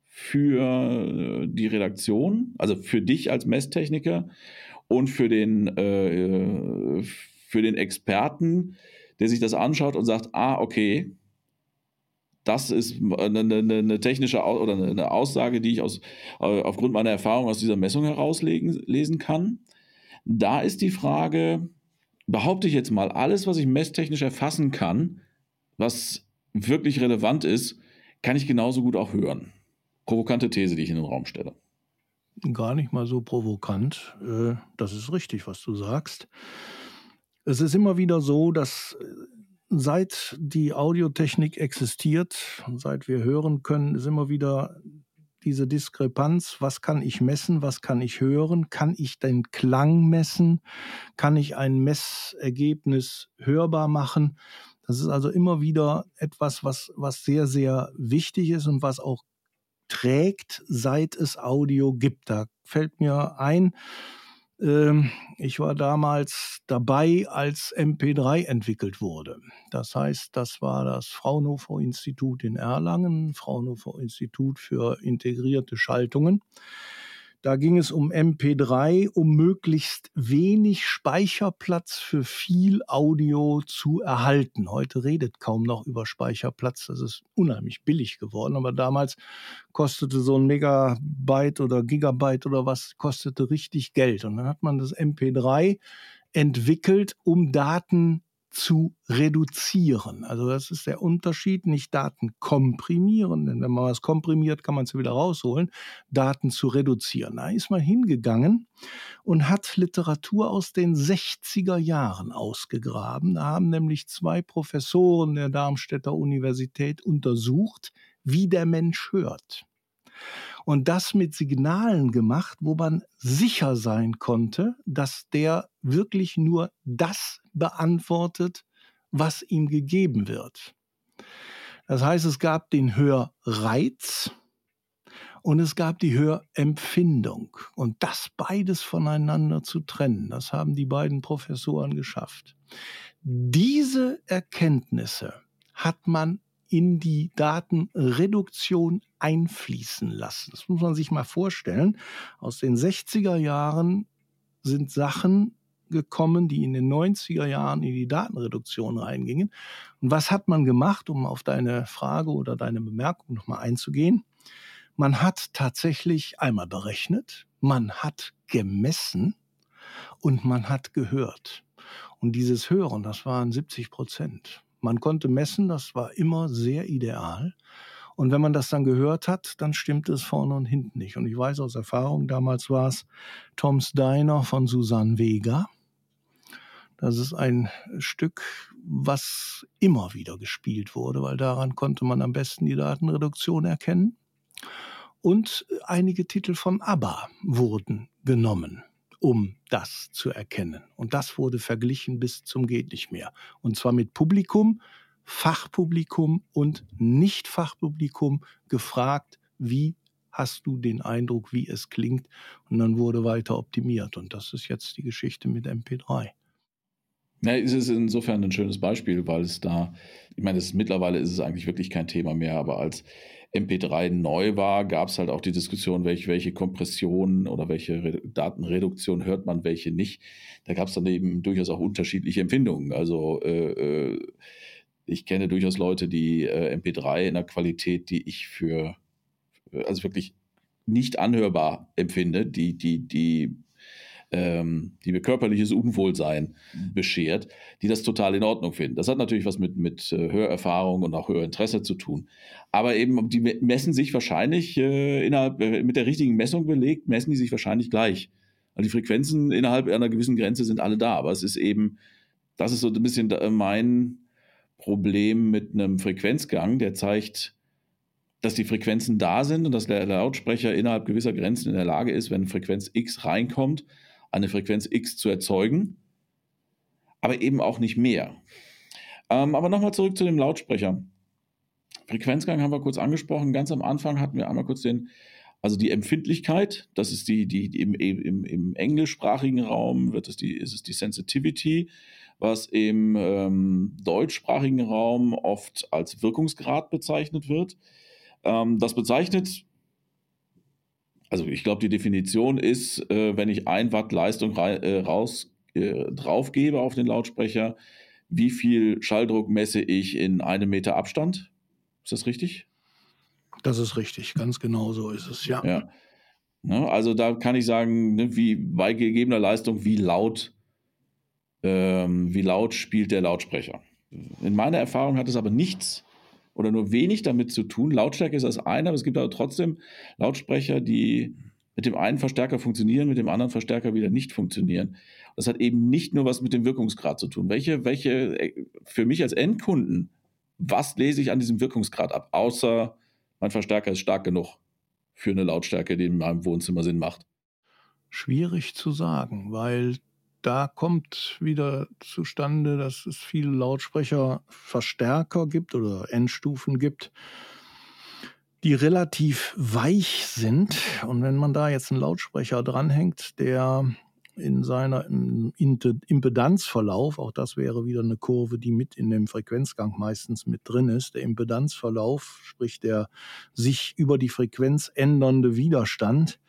für die Redaktion, also für dich als Messtechniker und für den, äh, für den Experten, der sich das anschaut und sagt, ah, okay, das ist eine, eine, eine technische oder eine Aussage, die ich aus, äh, aufgrund meiner Erfahrung aus dieser Messung herauslesen kann. Da ist die Frage, behaupte ich jetzt mal, alles, was ich messtechnisch erfassen kann, was wirklich relevant ist, kann ich genauso gut auch hören. Provokante These, die ich in den Raum stelle. Gar nicht mal so provokant. Äh, das ist richtig, was du sagst. Es ist immer wieder so, dass äh, seit die Audiotechnik existiert, seit wir hören können, ist immer wieder diese Diskrepanz, was kann ich messen, was kann ich hören, kann ich den Klang messen, kann ich ein Messergebnis hörbar machen. Das ist also immer wieder etwas, was, was sehr, sehr wichtig ist und was auch trägt, seit es Audio gibt. Da fällt mir ein, ich war damals dabei, als MP3 entwickelt wurde. Das heißt, das war das Fraunhofer Institut in Erlangen, Fraunhofer Institut für integrierte Schaltungen. Da ging es um MP3, um möglichst wenig Speicherplatz für viel Audio zu erhalten. Heute redet kaum noch über Speicherplatz. Das ist unheimlich billig geworden. Aber damals kostete so ein Megabyte oder Gigabyte oder was, kostete richtig Geld. Und dann hat man das MP3 entwickelt, um Daten zu reduzieren. Also das ist der Unterschied, nicht Daten komprimieren, denn wenn man was komprimiert, kann man sie wieder rausholen, Daten zu reduzieren. Da ist man hingegangen und hat Literatur aus den 60er Jahren ausgegraben. Da haben nämlich zwei Professoren der Darmstädter Universität untersucht, wie der Mensch hört und das mit Signalen gemacht, wo man sicher sein konnte, dass der wirklich nur das beantwortet, was ihm gegeben wird. Das heißt, es gab den Hörreiz und es gab die Hörempfindung. Und das beides voneinander zu trennen, das haben die beiden Professoren geschafft. Diese Erkenntnisse hat man in die Datenreduktion einfließen lassen. Das muss man sich mal vorstellen. Aus den 60er Jahren sind Sachen gekommen, die in den 90er Jahren in die Datenreduktion reingingen. Und was hat man gemacht, um auf deine Frage oder deine Bemerkung nochmal einzugehen? Man hat tatsächlich einmal berechnet, man hat gemessen und man hat gehört. Und dieses Hören, das waren 70 Prozent. Man konnte messen, das war immer sehr ideal. Und wenn man das dann gehört hat, dann stimmt es vorne und hinten nicht. Und ich weiß aus Erfahrung, damals war es Tom's Diner von Susanne Vega. Das ist ein Stück, was immer wieder gespielt wurde, weil daran konnte man am besten die Datenreduktion erkennen. Und einige Titel von ABBA wurden genommen um das zu erkennen. Und das wurde verglichen bis zum geht nicht mehr. Und zwar mit Publikum, Fachpublikum und Nicht-Fachpublikum gefragt, wie hast du den Eindruck, wie es klingt? Und dann wurde weiter optimiert. Und das ist jetzt die Geschichte mit MP3. Ja, es ist insofern ein schönes Beispiel, weil es da, ich meine, es, mittlerweile ist es eigentlich wirklich kein Thema mehr, aber als MP3 neu war, gab es halt auch die Diskussion, welche, welche Kompression oder welche Re Datenreduktion hört man, welche nicht. Da gab es dann eben durchaus auch unterschiedliche Empfindungen. Also äh, äh ich kenne durchaus Leute, die äh, MP3 in einer Qualität, die ich für also wirklich nicht anhörbar empfinde, die, die, die ähm, die mir körperliches Unwohlsein beschert, die das total in Ordnung finden. Das hat natürlich was mit, mit äh, Hörerfahrung und auch Hörinteresse zu tun. Aber eben, die messen sich wahrscheinlich äh, innerhalb, äh, mit der richtigen Messung belegt, messen die sich wahrscheinlich gleich. Also die Frequenzen innerhalb einer gewissen Grenze sind alle da, aber es ist eben, das ist so ein bisschen mein Problem mit einem Frequenzgang, der zeigt, dass die Frequenzen da sind und dass der Lautsprecher innerhalb gewisser Grenzen in der Lage ist, wenn Frequenz X reinkommt, eine Frequenz X zu erzeugen, aber eben auch nicht mehr. Ähm, aber nochmal zurück zu dem Lautsprecher. Frequenzgang haben wir kurz angesprochen. Ganz am Anfang hatten wir einmal kurz den, also die Empfindlichkeit, das ist die, die, im, im, im, englischsprachigen Raum wird es die, ist es die Sensitivity, was im ähm, deutschsprachigen Raum oft als Wirkungsgrad bezeichnet wird. Ähm, das bezeichnet also ich glaube, die Definition ist, äh, wenn ich ein Watt Leistung äh, raus, äh, draufgebe auf den Lautsprecher, wie viel Schalldruck messe ich in einem Meter Abstand? Ist das richtig? Das ist richtig, ganz genau so ist es, ja. ja. Ne, also da kann ich sagen, ne, wie bei gegebener Leistung, wie laut, ähm, wie laut spielt der Lautsprecher. In meiner Erfahrung hat es aber nichts oder nur wenig damit zu tun. Lautstärke ist das eine, aber es gibt aber trotzdem Lautsprecher, die mit dem einen Verstärker funktionieren, mit dem anderen Verstärker wieder nicht funktionieren. Das hat eben nicht nur was mit dem Wirkungsgrad zu tun. Welche, welche, äh, für mich als Endkunden, was lese ich an diesem Wirkungsgrad ab, außer mein Verstärker ist stark genug für eine Lautstärke, die in meinem Wohnzimmer Sinn macht? Schwierig zu sagen, weil da kommt wieder zustande, dass es viele Lautsprecherverstärker gibt oder Endstufen gibt, die relativ weich sind. Und wenn man da jetzt einen Lautsprecher dranhängt, der in seiner Impedanzverlauf, auch das wäre wieder eine Kurve, die mit in dem Frequenzgang meistens mit drin ist, der Impedanzverlauf, sprich der sich über die Frequenz ändernde Widerstand,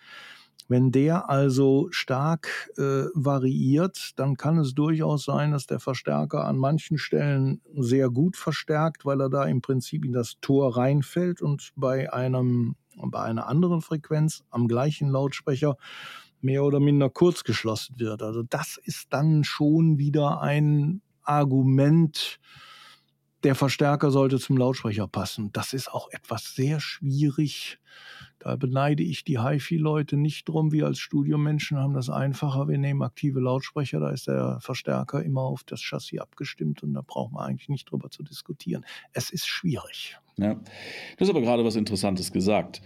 wenn der also stark äh, variiert, dann kann es durchaus sein, dass der Verstärker an manchen Stellen sehr gut verstärkt, weil er da im Prinzip in das Tor reinfällt und bei einem bei einer anderen Frequenz am gleichen Lautsprecher mehr oder minder kurz geschlossen wird. Also das ist dann schon wieder ein Argument, der Verstärker sollte zum Lautsprecher passen. Das ist auch etwas sehr schwierig da beneide ich die HiFi-Leute nicht drum. Wir als Studiomenschen haben das einfacher. Wir nehmen aktive Lautsprecher, da ist der Verstärker immer auf das Chassis abgestimmt und da braucht man eigentlich nicht drüber zu diskutieren. Es ist schwierig. Ja. Du hast aber gerade was Interessantes gesagt.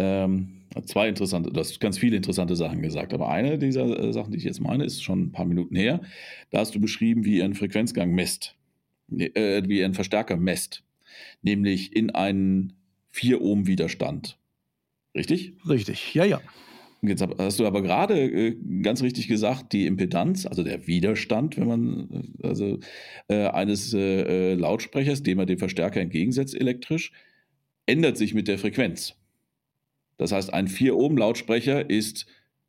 Ähm, zwei interessante, du hast ganz viele interessante Sachen gesagt, aber eine dieser äh, Sachen, die ich jetzt meine, ist schon ein paar Minuten her. Da hast du beschrieben, wie ihr einen Frequenzgang messt, äh, wie ihr einen Verstärker messt, nämlich in einen 4 Ohm Widerstand. Richtig? Richtig, ja, ja. Jetzt hast du aber gerade äh, ganz richtig gesagt, die Impedanz, also der Widerstand, wenn man äh, also äh, eines äh, Lautsprechers, dem man den Verstärker entgegensetzt elektrisch, ändert sich mit der Frequenz. Das heißt, ein 4 Ohm Lautsprecher ist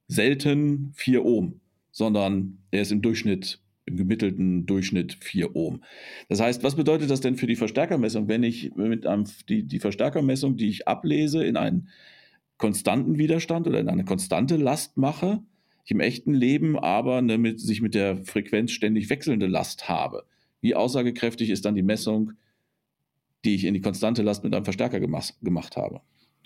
selten 4 Ohm, sondern er ist im Durchschnitt im gemittelten Durchschnitt 4 Ohm. Das heißt, was bedeutet das denn für die Verstärkermessung, wenn ich mit einem die, die Verstärkermessung, die ich ablese, in einen konstanten Widerstand oder in eine konstante Last mache, ich im echten Leben aber eine mit, sich mit der Frequenz ständig wechselnde Last habe. Wie aussagekräftig ist dann die Messung, die ich in die konstante Last mit einem Verstärker gemacht, gemacht habe?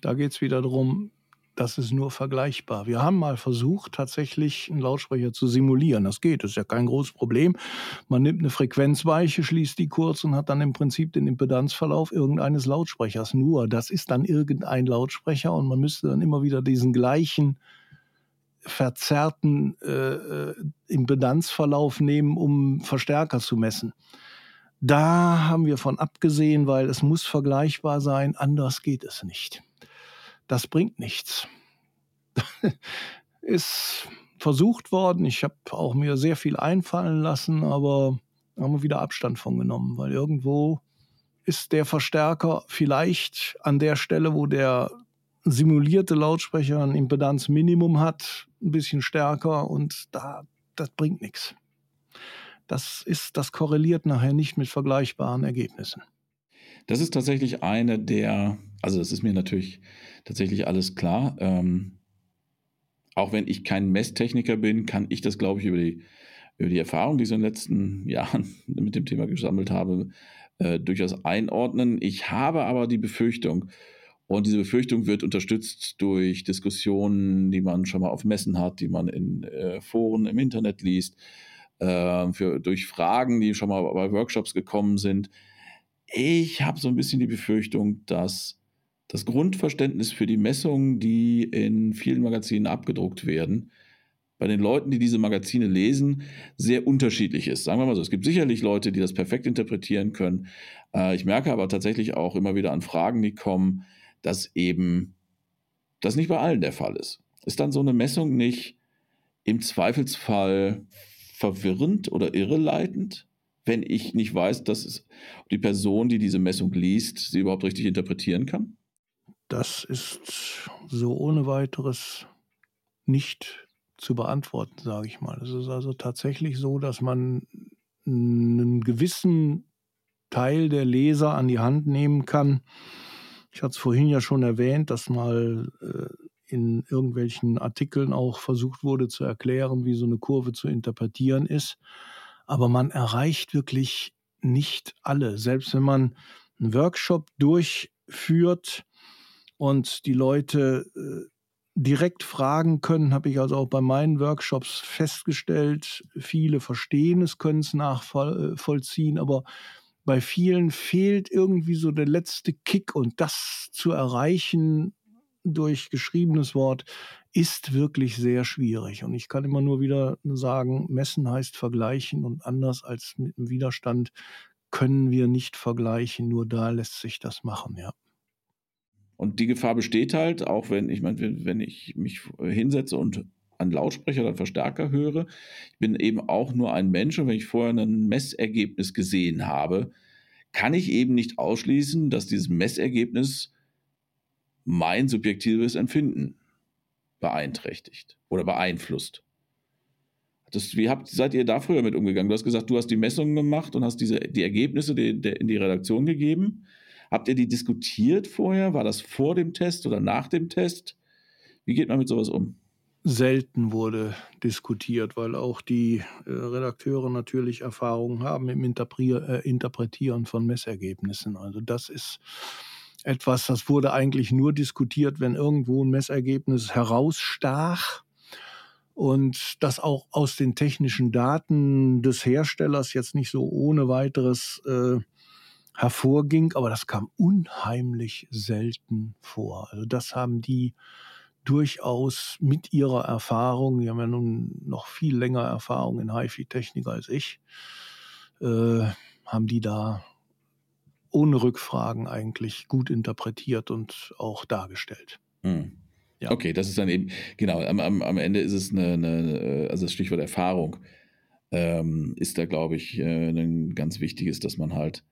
Da geht es wieder darum, das ist nur vergleichbar. Wir haben mal versucht, tatsächlich einen Lautsprecher zu simulieren. Das geht, das ist ja kein großes Problem. Man nimmt eine Frequenzweiche, schließt die kurz und hat dann im Prinzip den Impedanzverlauf irgendeines Lautsprechers. Nur, das ist dann irgendein Lautsprecher und man müsste dann immer wieder diesen gleichen verzerrten äh, äh Impedanzverlauf nehmen, um Verstärker zu messen. Da haben wir von abgesehen, weil es muss vergleichbar sein, anders geht es nicht das bringt nichts. ist versucht worden. Ich habe auch mir sehr viel einfallen lassen, aber haben wir wieder Abstand von genommen, weil irgendwo ist der Verstärker vielleicht an der Stelle, wo der simulierte Lautsprecher ein Impedanzminimum hat, ein bisschen stärker und da das bringt nichts. Das ist, das korreliert nachher nicht mit vergleichbaren Ergebnissen. Das ist tatsächlich eine der, also das ist mir natürlich tatsächlich alles klar. Ähm, auch wenn ich kein Messtechniker bin, kann ich das, glaube ich, über die, über die Erfahrung, die ich in den letzten Jahren mit dem Thema gesammelt habe, äh, durchaus einordnen. Ich habe aber die Befürchtung, und diese Befürchtung wird unterstützt durch Diskussionen, die man schon mal auf Messen hat, die man in äh, Foren im Internet liest, äh, für, durch Fragen, die schon mal bei Workshops gekommen sind, ich habe so ein bisschen die Befürchtung, dass das Grundverständnis für die Messungen, die in vielen Magazinen abgedruckt werden, bei den Leuten, die diese Magazine lesen, sehr unterschiedlich ist. Sagen wir mal so, es gibt sicherlich Leute, die das perfekt interpretieren können. Äh, ich merke aber tatsächlich auch immer wieder an Fragen, die kommen, dass eben das nicht bei allen der Fall ist. Ist dann so eine Messung nicht im Zweifelsfall verwirrend oder irreleitend? Wenn ich nicht weiß, dass die Person, die diese Messung liest, sie überhaupt richtig interpretieren kann? Das ist so ohne weiteres nicht zu beantworten, sage ich mal. Es ist also tatsächlich so, dass man einen gewissen Teil der Leser an die Hand nehmen kann. Ich hatte es vorhin ja schon erwähnt, dass mal äh, in irgendwelchen Artikeln auch versucht wurde zu erklären, wie so eine Kurve zu interpretieren ist aber man erreicht wirklich nicht alle. Selbst wenn man einen Workshop durchführt und die Leute äh, direkt fragen können, habe ich also auch bei meinen Workshops festgestellt. Viele verstehen es, können es nachvollziehen, aber bei vielen fehlt irgendwie so der letzte Kick und das zu erreichen durch geschriebenes Wort ist wirklich sehr schwierig. Und ich kann immer nur wieder sagen, messen heißt vergleichen und anders als mit dem Widerstand können wir nicht vergleichen. Nur da lässt sich das machen, ja. Und die Gefahr besteht halt, auch wenn ich meine, wenn ich mich hinsetze und an Lautsprecher oder Verstärker höre, ich bin eben auch nur ein Mensch und wenn ich vorher ein Messergebnis gesehen habe, kann ich eben nicht ausschließen, dass dieses Messergebnis mein subjektives Empfinden beeinträchtigt oder beeinflusst. Das, wie habt, seid ihr da früher mit umgegangen? Du hast gesagt, du hast die Messungen gemacht und hast diese, die Ergebnisse die, die in die Redaktion gegeben. Habt ihr die diskutiert vorher? War das vor dem Test oder nach dem Test? Wie geht man mit sowas um? Selten wurde diskutiert, weil auch die äh, Redakteure natürlich Erfahrungen haben im Interpre äh, Interpretieren von Messergebnissen. Also das ist etwas, das wurde eigentlich nur diskutiert, wenn irgendwo ein Messergebnis herausstach und das auch aus den technischen Daten des Herstellers jetzt nicht so ohne weiteres äh, hervorging, aber das kam unheimlich selten vor. Also das haben die durchaus mit ihrer Erfahrung, die haben ja nun noch viel länger Erfahrung in HiFi-Technik als ich, äh, haben die da ohne Rückfragen eigentlich gut interpretiert und auch dargestellt. Hm. Ja. Okay, das ist dann eben, genau, am, am, am Ende ist es eine, eine, also das Stichwort Erfahrung ähm, ist da, glaube ich, äh, ein ganz wichtiges, dass man halt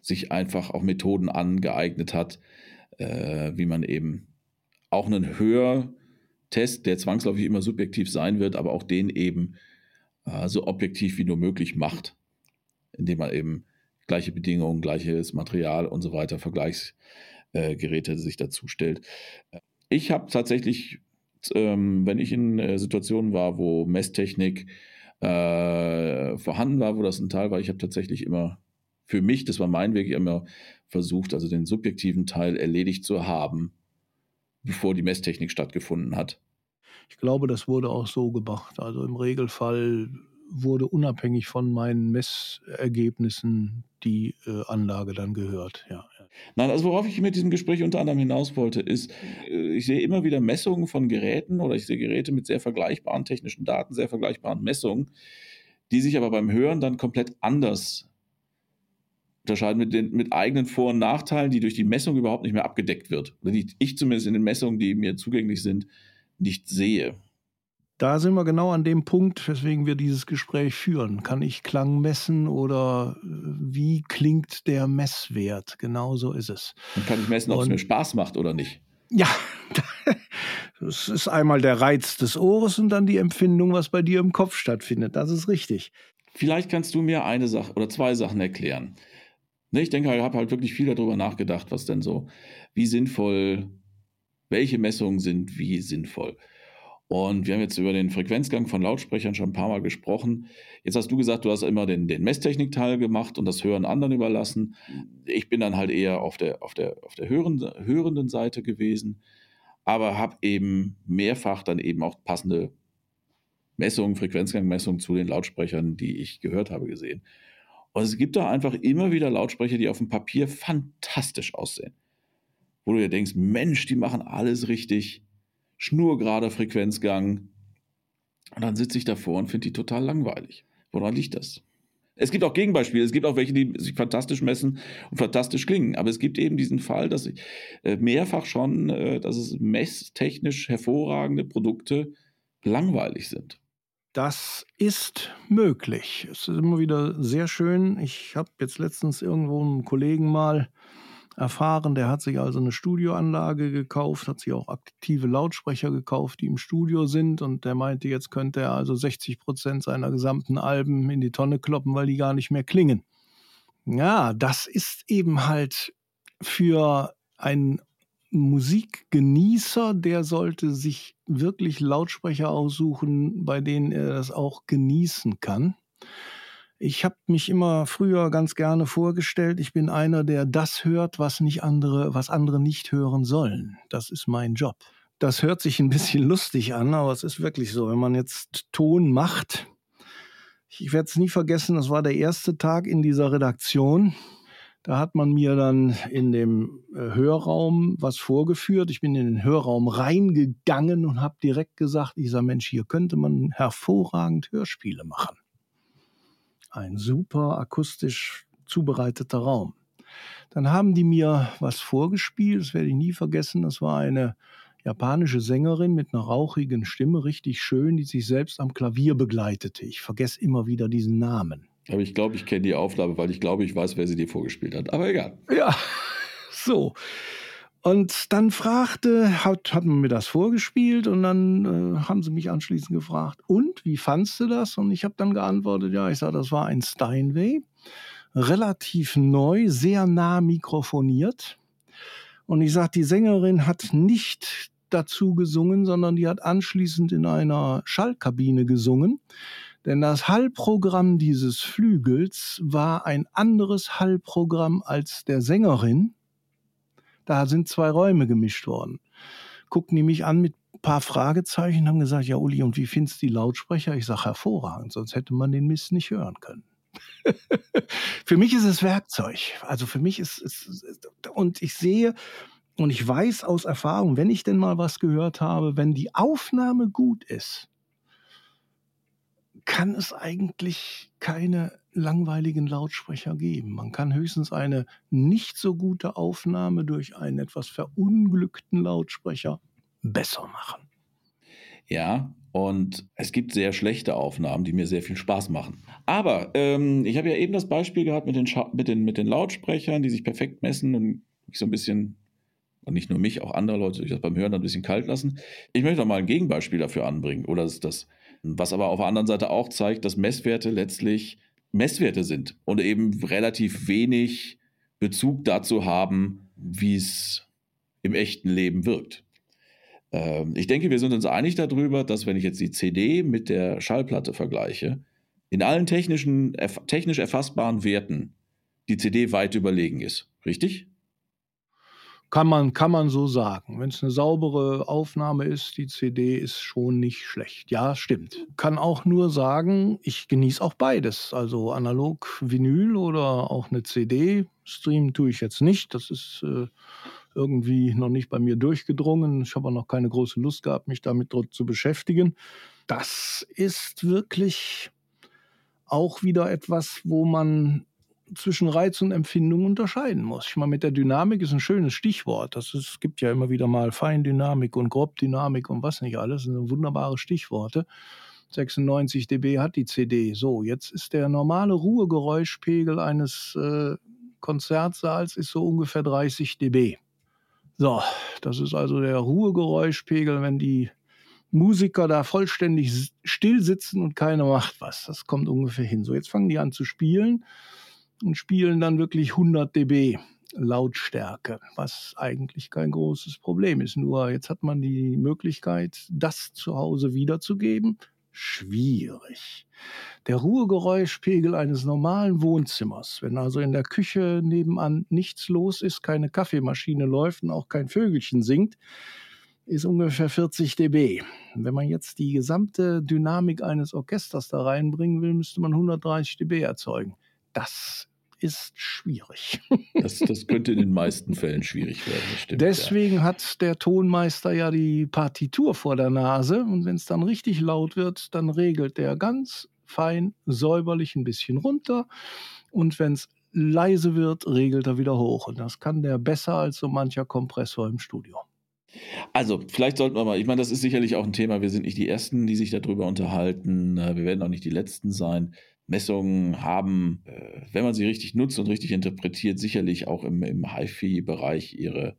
sich einfach auch Methoden angeeignet hat, äh, wie man eben auch einen Hörtest, der zwangsläufig immer subjektiv sein wird, aber auch den eben äh, so objektiv wie nur möglich macht, indem man eben gleiche Bedingungen, gleiches Material und so weiter, Vergleichsgeräte sich dazu stellt. Ich habe tatsächlich, ähm, wenn ich in äh, Situationen war, wo Messtechnik äh, vorhanden war, wo das ein Teil war, ich habe tatsächlich immer für mich, das war mein Weg, immer versucht, also den subjektiven Teil erledigt zu haben, bevor die Messtechnik stattgefunden hat. Ich glaube, das wurde auch so gemacht. Also im Regelfall wurde unabhängig von meinen Messergebnissen die äh, Anlage dann gehört. Ja. Nein, also worauf ich mit diesem Gespräch unter anderem hinaus wollte, ist, äh, ich sehe immer wieder Messungen von Geräten oder ich sehe Geräte mit sehr vergleichbaren technischen Daten, sehr vergleichbaren Messungen, die sich aber beim Hören dann komplett anders unterscheiden mit, den, mit eigenen Vor- und Nachteilen, die durch die Messung überhaupt nicht mehr abgedeckt wird. Oder die ich zumindest in den Messungen, die mir zugänglich sind, nicht sehe. Da sind wir genau an dem Punkt, weswegen wir dieses Gespräch führen. Kann ich Klang messen oder äh, wie klingt der Messwert? Genau so ist es. Und kann ich messen, ob es mir Spaß macht oder nicht? Ja, das ist einmal der Reiz des Ohres und dann die Empfindung, was bei dir im Kopf stattfindet. Das ist richtig. Vielleicht kannst du mir eine Sache oder zwei Sachen erklären. Ne, ich denke, ich habe halt wirklich viel darüber nachgedacht, was denn so, wie sinnvoll, welche Messungen sind wie sinnvoll. Und wir haben jetzt über den Frequenzgang von Lautsprechern schon ein paar Mal gesprochen. Jetzt hast du gesagt, du hast immer den, den Messtechnik-Teil gemacht und das Hören anderen überlassen. Ich bin dann halt eher auf der, auf der, auf der hörenden, hörenden Seite gewesen, aber habe eben mehrfach dann eben auch passende Messungen, Frequenzgangmessungen zu den Lautsprechern, die ich gehört habe, gesehen. Und es gibt da einfach immer wieder Lautsprecher, die auf dem Papier fantastisch aussehen. Wo du dir denkst, Mensch, die machen alles richtig. Schnurgerader Frequenzgang. Und dann sitze ich davor und finde die total langweilig. Woran liegt das? Es gibt auch Gegenbeispiele. Es gibt auch welche, die sich fantastisch messen und fantastisch klingen. Aber es gibt eben diesen Fall, dass ich äh, mehrfach schon, äh, dass es messtechnisch hervorragende Produkte langweilig sind. Das ist möglich. Es ist immer wieder sehr schön. Ich habe jetzt letztens irgendwo einen Kollegen mal erfahren, der hat sich also eine Studioanlage gekauft, hat sich auch aktive Lautsprecher gekauft, die im Studio sind und der meinte, jetzt könnte er also 60 Prozent seiner gesamten Alben in die Tonne kloppen, weil die gar nicht mehr klingen. Ja, das ist eben halt für einen Musikgenießer, der sollte sich wirklich Lautsprecher aussuchen, bei denen er das auch genießen kann. Ich habe mich immer früher ganz gerne vorgestellt, ich bin einer, der das hört, was nicht andere, was andere nicht hören sollen. Das ist mein Job. Das hört sich ein bisschen lustig an, aber es ist wirklich so. Wenn man jetzt Ton macht, ich werde es nie vergessen, das war der erste Tag in dieser Redaktion. Da hat man mir dann in dem äh, Hörraum was vorgeführt. Ich bin in den Hörraum reingegangen und habe direkt gesagt, sage, Mensch, hier könnte man hervorragend Hörspiele machen. Ein super akustisch zubereiteter Raum. Dann haben die mir was vorgespielt, das werde ich nie vergessen. Das war eine japanische Sängerin mit einer rauchigen Stimme, richtig schön, die sich selbst am Klavier begleitete. Ich vergesse immer wieder diesen Namen. Aber ich glaube, ich kenne die Aufnahme, weil ich glaube, ich weiß, wer sie dir vorgespielt hat. Aber egal. Ja, so. Und dann fragte, hat, hat man mir das vorgespielt und dann äh, haben sie mich anschließend gefragt, und wie fandst du das? Und ich habe dann geantwortet, ja, ich sage, das war ein Steinway, relativ neu, sehr nah mikrofoniert. Und ich sage, die Sängerin hat nicht dazu gesungen, sondern die hat anschließend in einer Schallkabine gesungen. Denn das Hallprogramm dieses Flügels war ein anderes Hallprogramm als der Sängerin. Da sind zwei Räume gemischt worden. Guckten die mich an mit ein paar Fragezeichen, haben gesagt, ja Uli, und wie findest du die Lautsprecher? Ich sage, hervorragend, sonst hätte man den Mist nicht hören können. für mich ist es Werkzeug. Also für mich ist es, und ich sehe und ich weiß aus Erfahrung, wenn ich denn mal was gehört habe, wenn die Aufnahme gut ist, kann es eigentlich keine langweiligen Lautsprecher geben. Man kann höchstens eine nicht so gute Aufnahme durch einen etwas verunglückten Lautsprecher besser machen. Ja, und es gibt sehr schlechte Aufnahmen, die mir sehr viel Spaß machen. Aber ähm, ich habe ja eben das Beispiel gehabt mit den, mit, den, mit den Lautsprechern, die sich perfekt messen und mich so ein bisschen, und nicht nur mich, auch andere Leute, die das beim Hören ein bisschen kalt lassen. Ich möchte noch mal ein Gegenbeispiel dafür anbringen. Oder ist das was aber auf der anderen Seite auch zeigt, dass Messwerte letztlich Messwerte sind und eben relativ wenig Bezug dazu haben, wie es im echten Leben wirkt. Ähm, ich denke, wir sind uns einig darüber, dass wenn ich jetzt die CD mit der Schallplatte vergleiche, in allen technischen, technisch erfassbaren Werten die CD weit überlegen ist. Richtig? Kann man, kann man so sagen. Wenn es eine saubere Aufnahme ist, die CD ist schon nicht schlecht. Ja, stimmt. Kann auch nur sagen, ich genieße auch beides. Also analog Vinyl oder auch eine CD. Streamen tue ich jetzt nicht. Das ist äh, irgendwie noch nicht bei mir durchgedrungen. Ich habe auch noch keine große Lust gehabt, mich damit zu beschäftigen. Das ist wirklich auch wieder etwas, wo man zwischen Reiz und Empfindung unterscheiden muss. Ich meine, mit der Dynamik ist ein schönes Stichwort. Das ist, es gibt ja immer wieder mal Feindynamik und Grobdynamik und was nicht alles. Das sind wunderbare Stichworte. 96 dB hat die CD. So, jetzt ist der normale Ruhegeräuschpegel eines äh, Konzertsaals ist so ungefähr 30 dB. So, das ist also der Ruhegeräuschpegel, wenn die Musiker da vollständig still sitzen und keiner macht was. Das kommt ungefähr hin. So, jetzt fangen die an zu spielen und spielen dann wirklich 100 dB Lautstärke, was eigentlich kein großes Problem ist. Nur jetzt hat man die Möglichkeit, das zu Hause wiederzugeben. Schwierig. Der Ruhegeräuschpegel eines normalen Wohnzimmers, wenn also in der Küche nebenan nichts los ist, keine Kaffeemaschine läuft und auch kein Vögelchen singt, ist ungefähr 40 dB. Wenn man jetzt die gesamte Dynamik eines Orchesters da reinbringen will, müsste man 130 dB erzeugen. Das ist schwierig. Das, das, könnte in den meisten Fällen schwierig werden. Stimmt, Deswegen ja. hat der Tonmeister ja die Partitur vor der Nase und wenn es dann richtig laut wird, dann regelt der ganz fein, säuberlich ein bisschen runter und wenn es leise wird, regelt er wieder hoch. Und das kann der besser als so mancher Kompressor im Studio. Also, vielleicht sollten wir mal, ich meine, das ist sicherlich auch ein Thema. Wir sind nicht die Ersten, die sich darüber unterhalten. Äh, wir werden auch nicht die Letzten sein. Messungen haben, äh, wenn man sie richtig nutzt und richtig interpretiert, sicherlich auch im, im HiFi-Bereich ihre,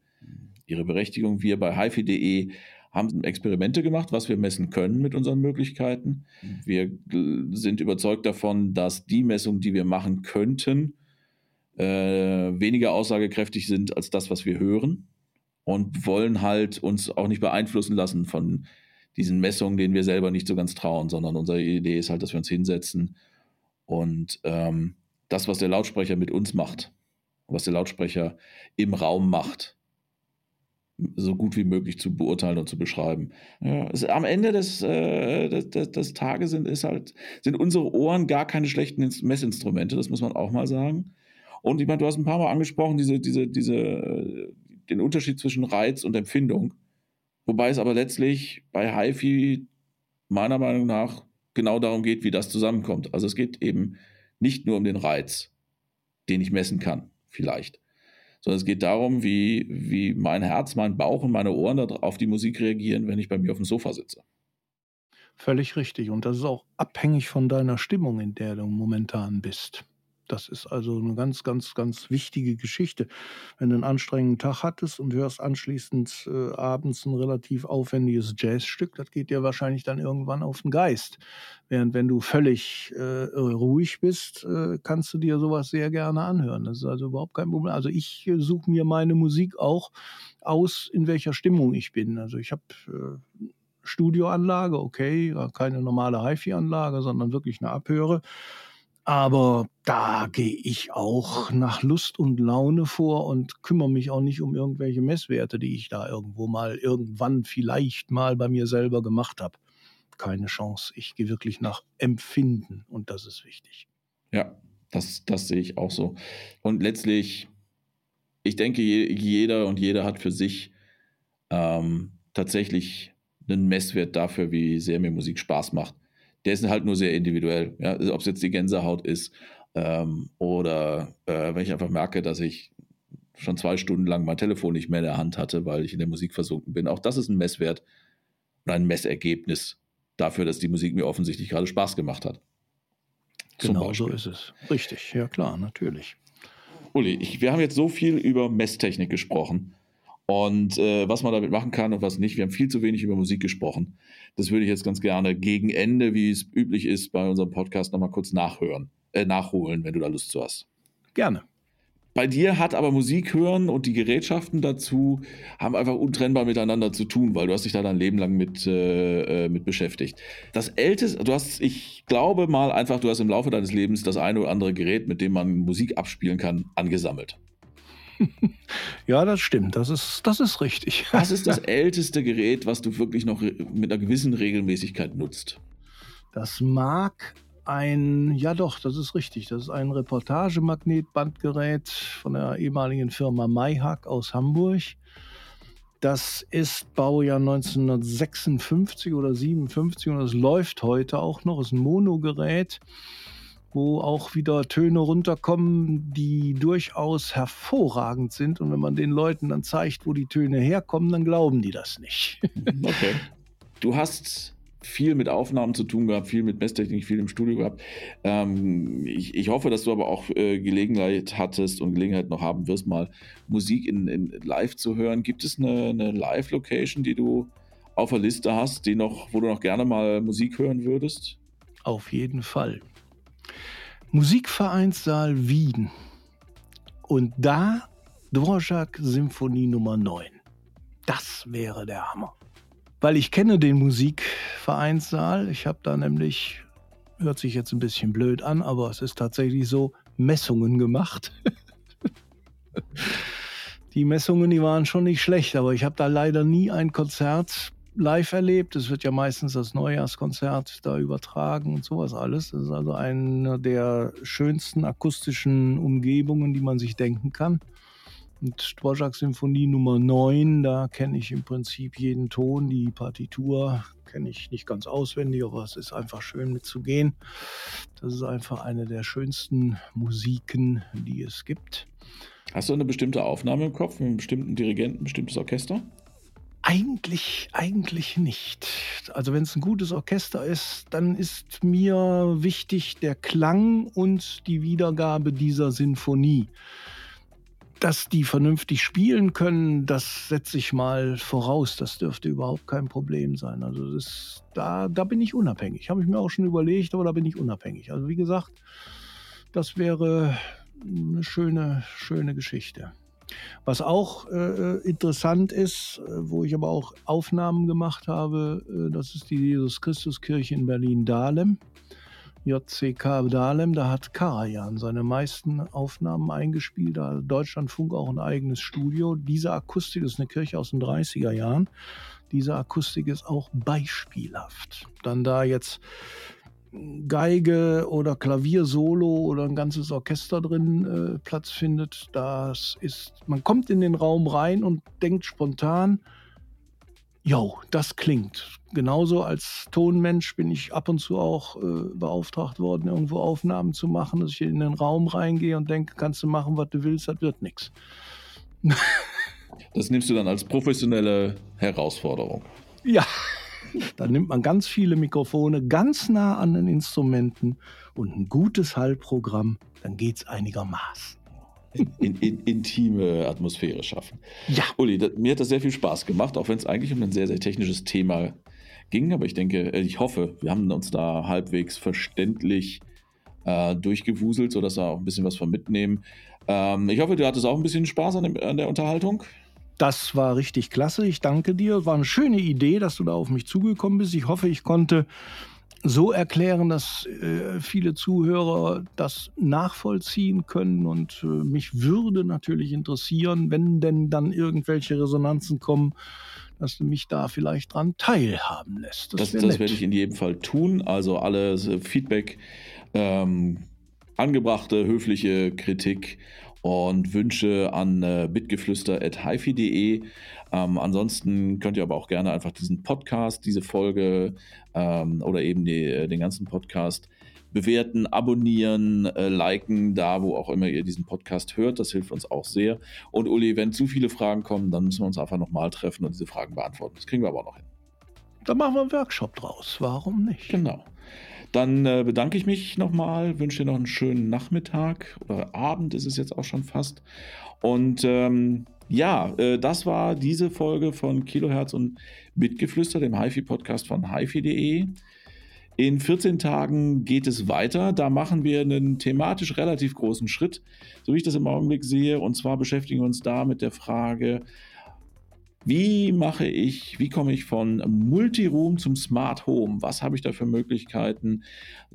ihre Berechtigung. Wir bei HiFi.de haben Experimente gemacht, was wir messen können mit unseren Möglichkeiten. Wir sind überzeugt davon, dass die Messungen, die wir machen könnten, äh, weniger aussagekräftig sind als das, was wir hören und wollen halt uns auch nicht beeinflussen lassen von diesen Messungen, denen wir selber nicht so ganz trauen, sondern unsere Idee ist halt, dass wir uns hinsetzen Und ähm, das, was der Lautsprecher mit uns macht, was der Lautsprecher im Raum macht, so gut wie möglich zu beurteilen und zu beschreiben. Ja, am Ende des, äh, des, des, Tages sind, ist halt, sind unsere Ohren gar keine schlechten Messinstrumente, das muss man auch mal sagen. Und ich meine, du hast ein paar Mal angesprochen, diese, diese, diese, den Unterschied zwischen Reiz und Empfindung. Wobei es aber letztlich bei HiFi meiner Meinung nach genau darum geht, wie das zusammenkommt. Also es geht eben nicht nur um den Reiz, den ich messen kann, vielleicht, sondern es geht darum, wie, wie mein Herz, mein Bauch und meine Ohren auf die Musik reagieren, wenn ich bei mir auf dem Sofa sitze. Völlig richtig. Und das ist auch abhängig von deiner Stimmung, in der du momentan bist. Das ist also eine ganz, ganz, ganz wichtige Geschichte. Wenn du einen anstrengenden Tag hattest und hörst anschließend äh, abends ein relativ aufwendiges Jazzstück, das geht dir wahrscheinlich dann irgendwann auf den Geist. Während wenn du völlig äh, ruhig bist, äh, kannst du dir sowas sehr gerne anhören. Das ist also überhaupt kein Problem. Also ich äh, suche mir meine Musik auch aus, in welcher Stimmung ich bin. Also ich habe äh, Studioanlage, okay, keine normale HiFi-Anlage, sondern wirklich eine Abhöre. Aber da gehe ich auch nach Lust und Laune vor und kümmere mich auch nicht um irgendwelche Messwerte, die ich da irgendwo mal irgendwann vielleicht mal bei mir selber gemacht habe. Keine Chance. Ich gehe wirklich nach Empfinden und das ist wichtig. Ja, das, das sehe ich auch so. Und letztlich, ich denke, jeder und jeder hat für sich ähm, tatsächlich einen Messwert dafür, wie sehr mir Musik Spaß macht der ist halt nur sehr individuell. Ja? Ob es jetzt die Gänsehaut ist ähm, oder äh, wenn ich einfach merke, dass ich schon zwei Stunden lang mein Telefon nicht mehr in der Hand hatte, weil ich in der Musik versunken bin. Auch das ist ein Messwert oder ein Messergebnis dafür, dass die Musik mir offensichtlich gerade Spaß gemacht hat. Genau so ist es. Richtig, ja klar, natürlich. Uli, ich, wir haben jetzt so viel über Messtechnik gesprochen und äh, was man damit machen kann und was nicht. Wir haben viel zu wenig über Musik gesprochen. Das würde ich jetzt ganz gerne gegen Ende, wie es üblich ist, bei unserem Podcast nochmal kurz nachhören, äh, nachholen, wenn du da Lust zu hast. Gerne. Bei dir hat aber Musik hören und die Gerätschaften dazu haben einfach untrennbar miteinander zu tun, weil du hast dich da dein Leben lang mit, äh, äh mit beschäftigt. Das älteste, du hast, ich glaube mal einfach, du hast im Laufe deines Lebens das eine oder andere Gerät, mit dem man Musik abspielen kann, angesammelt. Ja, das stimmt. Das ist, das ist richtig. Was ist das älteste Gerät, was du wirklich noch mit einer gewissen Regelmäßigkeit nutzt? Das mag ein, ja doch, das ist richtig. Das ist ein Reportagemagnetbandgerät von der ehemaligen Firma Mayhack aus Hamburg. Das ist Baujahr 1956 oder 57 und es läuft heute auch noch. Es ist ein Monogerät wo auch wieder Töne runterkommen, die durchaus hervorragend sind. Und wenn man den Leuten dann zeigt, wo die Töne herkommen, dann glauben die das nicht. okay. Du hast viel mit Aufnahmen zu tun gehabt, viel mit Messtechnik, viel im Studio gehabt. Ähm, ich, ich, hoffe, dass du aber auch äh, Gelegenheit hattest und Gelegenheit noch haben wirst, mal Musik in, in live zu hören. Gibt es eine, eine Live-Location, die du auf der Liste hast, die noch, wo du noch gerne mal Musik hören würdest? Auf jeden Fall. Musikvereinssaal Wien. Und da Dvorak Symphonie Nummer 9. Das wäre der Hammer. Weil ich kenne den Musikvereinssaal. Ich habe da nämlich, hört sich jetzt ein bisschen blöd an, aber es ist tatsächlich so, Messungen gemacht. die Messungen, die waren schon nicht schlecht, aber ich habe da leider nie ein Konzert live erlebt. Es wird ja meistens das Neujahrskonzert da übertragen und sowas alles. Das ist also eine der schönsten akustischen Umgebungen, die man sich denken kann. Und Dvorak Symphonie Nummer 9, da kenne ich im Prinzip jeden Ton. Die Partitur kenne ich nicht ganz auswendig, aber es ist einfach schön mitzugehen. Das ist einfach eine der schönsten Musiken, die es gibt. Hast du eine bestimmte Aufnahme im Kopf, einen bestimmten Dirigenten, ein bestimmtes Orchester? Eigentlich, eigentlich nicht. Also wenn es ein gutes Orchester ist, dann ist mir wichtig der Klang und die Wiedergabe dieser Sinfonie. Dass die vernünftig spielen können, das setze ich mal voraus. Das dürfte überhaupt kein Problem sein. Also das, da, da bin ich unabhängig. Habe ich mir auch schon überlegt, aber da bin ich unabhängig. Also wie gesagt, das wäre eine schöne, schöne Geschichte. Was auch äh, äh, interessant ist, äh, wo ich aber auch Aufnahmen gemacht habe, äh, das ist die Jesus Christuskirche in Berlin-Dahlem. JCK Dahlem, da hat Karajan seine meisten Aufnahmen eingespielt. Da hat Deutschlandfunk auch ein eigenes Studio. Diese Akustik ist eine Kirche aus den 30er Jahren. Diese Akustik ist auch beispielhaft. Dann da jetzt Geige oder Klaviersolo oder ein ganzes Orchester drin äh, Platz findet, das ist, man kommt in den Raum rein und denkt spontan, Jo, das klingt. Genauso als Tonmensch bin ich ab und zu auch äh, beauftragt worden, irgendwo Aufnahmen zu machen, dass ich in den Raum reingehe und denke, kannst du machen, was du willst, das wird nichts. Das nimmst du dann als professionelle Herausforderung. Ja, da nimmt man ganz viele Mikrofone ganz nah an den Instrumenten und ein gutes Hallprogramm, dann geht es einigermaßen in, in, intime Atmosphäre schaffen. Ja. Uli, das, mir hat das sehr viel Spaß gemacht, auch wenn es eigentlich um ein sehr, sehr technisches Thema ging. Aber ich denke, äh, ich hoffe, wir haben uns da halbwegs verständlich äh, durchgewuselt, sodass wir auch ein bisschen was von mitnehmen. Ähm, ich hoffe, du hattest auch ein bisschen Spaß an, dem, an der Unterhaltung. Das war richtig klasse. Ich danke dir. War eine schöne Idee, dass du da auf mich zugekommen bist. Ich hoffe, ich konnte so erklären, dass äh, viele Zuhörer das nachvollziehen können. Und äh, mich würde natürlich interessieren, wenn denn dann irgendwelche Resonanzen kommen, dass du mich da vielleicht dran teilhaben lässt. Das, das, das werde ich in jedem Fall tun. Also alle Feedback, ähm, angebrachte höfliche Kritik und Wünsche an äh, bitgeflüster.hifi.de. Ähm, ansonsten könnt ihr aber auch gerne einfach diesen Podcast, diese Folge ähm, oder eben die, äh, den ganzen Podcast bewerten, abonnieren, äh, liken, da wo auch immer ihr diesen Podcast hört. Das hilft uns auch sehr. Und Uli, wenn zu viele Fragen kommen, dann müssen wir uns einfach nochmal treffen und diese Fragen beantworten. Das kriegen wir aber auch noch hin. Da machen wir einen Workshop draus. Warum nicht? Genau. Dann äh, bedanke ich mich nochmal, wünsche dir noch einen schönen Nachmittag oder Abend ist es jetzt auch schon fast. Und ähm, ja, äh, das war diese Folge von Kilohertz und Mitgeflüster, dem HiFi-Podcast von HiFi.de. In 14 Tagen geht es weiter. Da machen wir einen thematisch relativ großen Schritt, so wie ich das im Augenblick sehe. Und zwar beschäftigen wir uns da mit der Frage, wie mache ich, wie komme ich von Multiroom zum Smart Home? Was habe ich da für Möglichkeiten?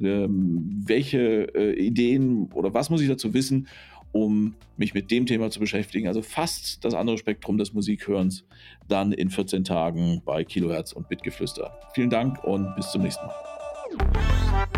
Ähm, welche äh, Ideen oder was muss ich dazu wissen? um mich mit dem Thema zu beschäftigen. Also fast das andere Spektrum des Musikhörens dann in 14 Tagen bei Kilohertz und Bitgeflüster. Vielen Dank und bis zum nächsten Mal.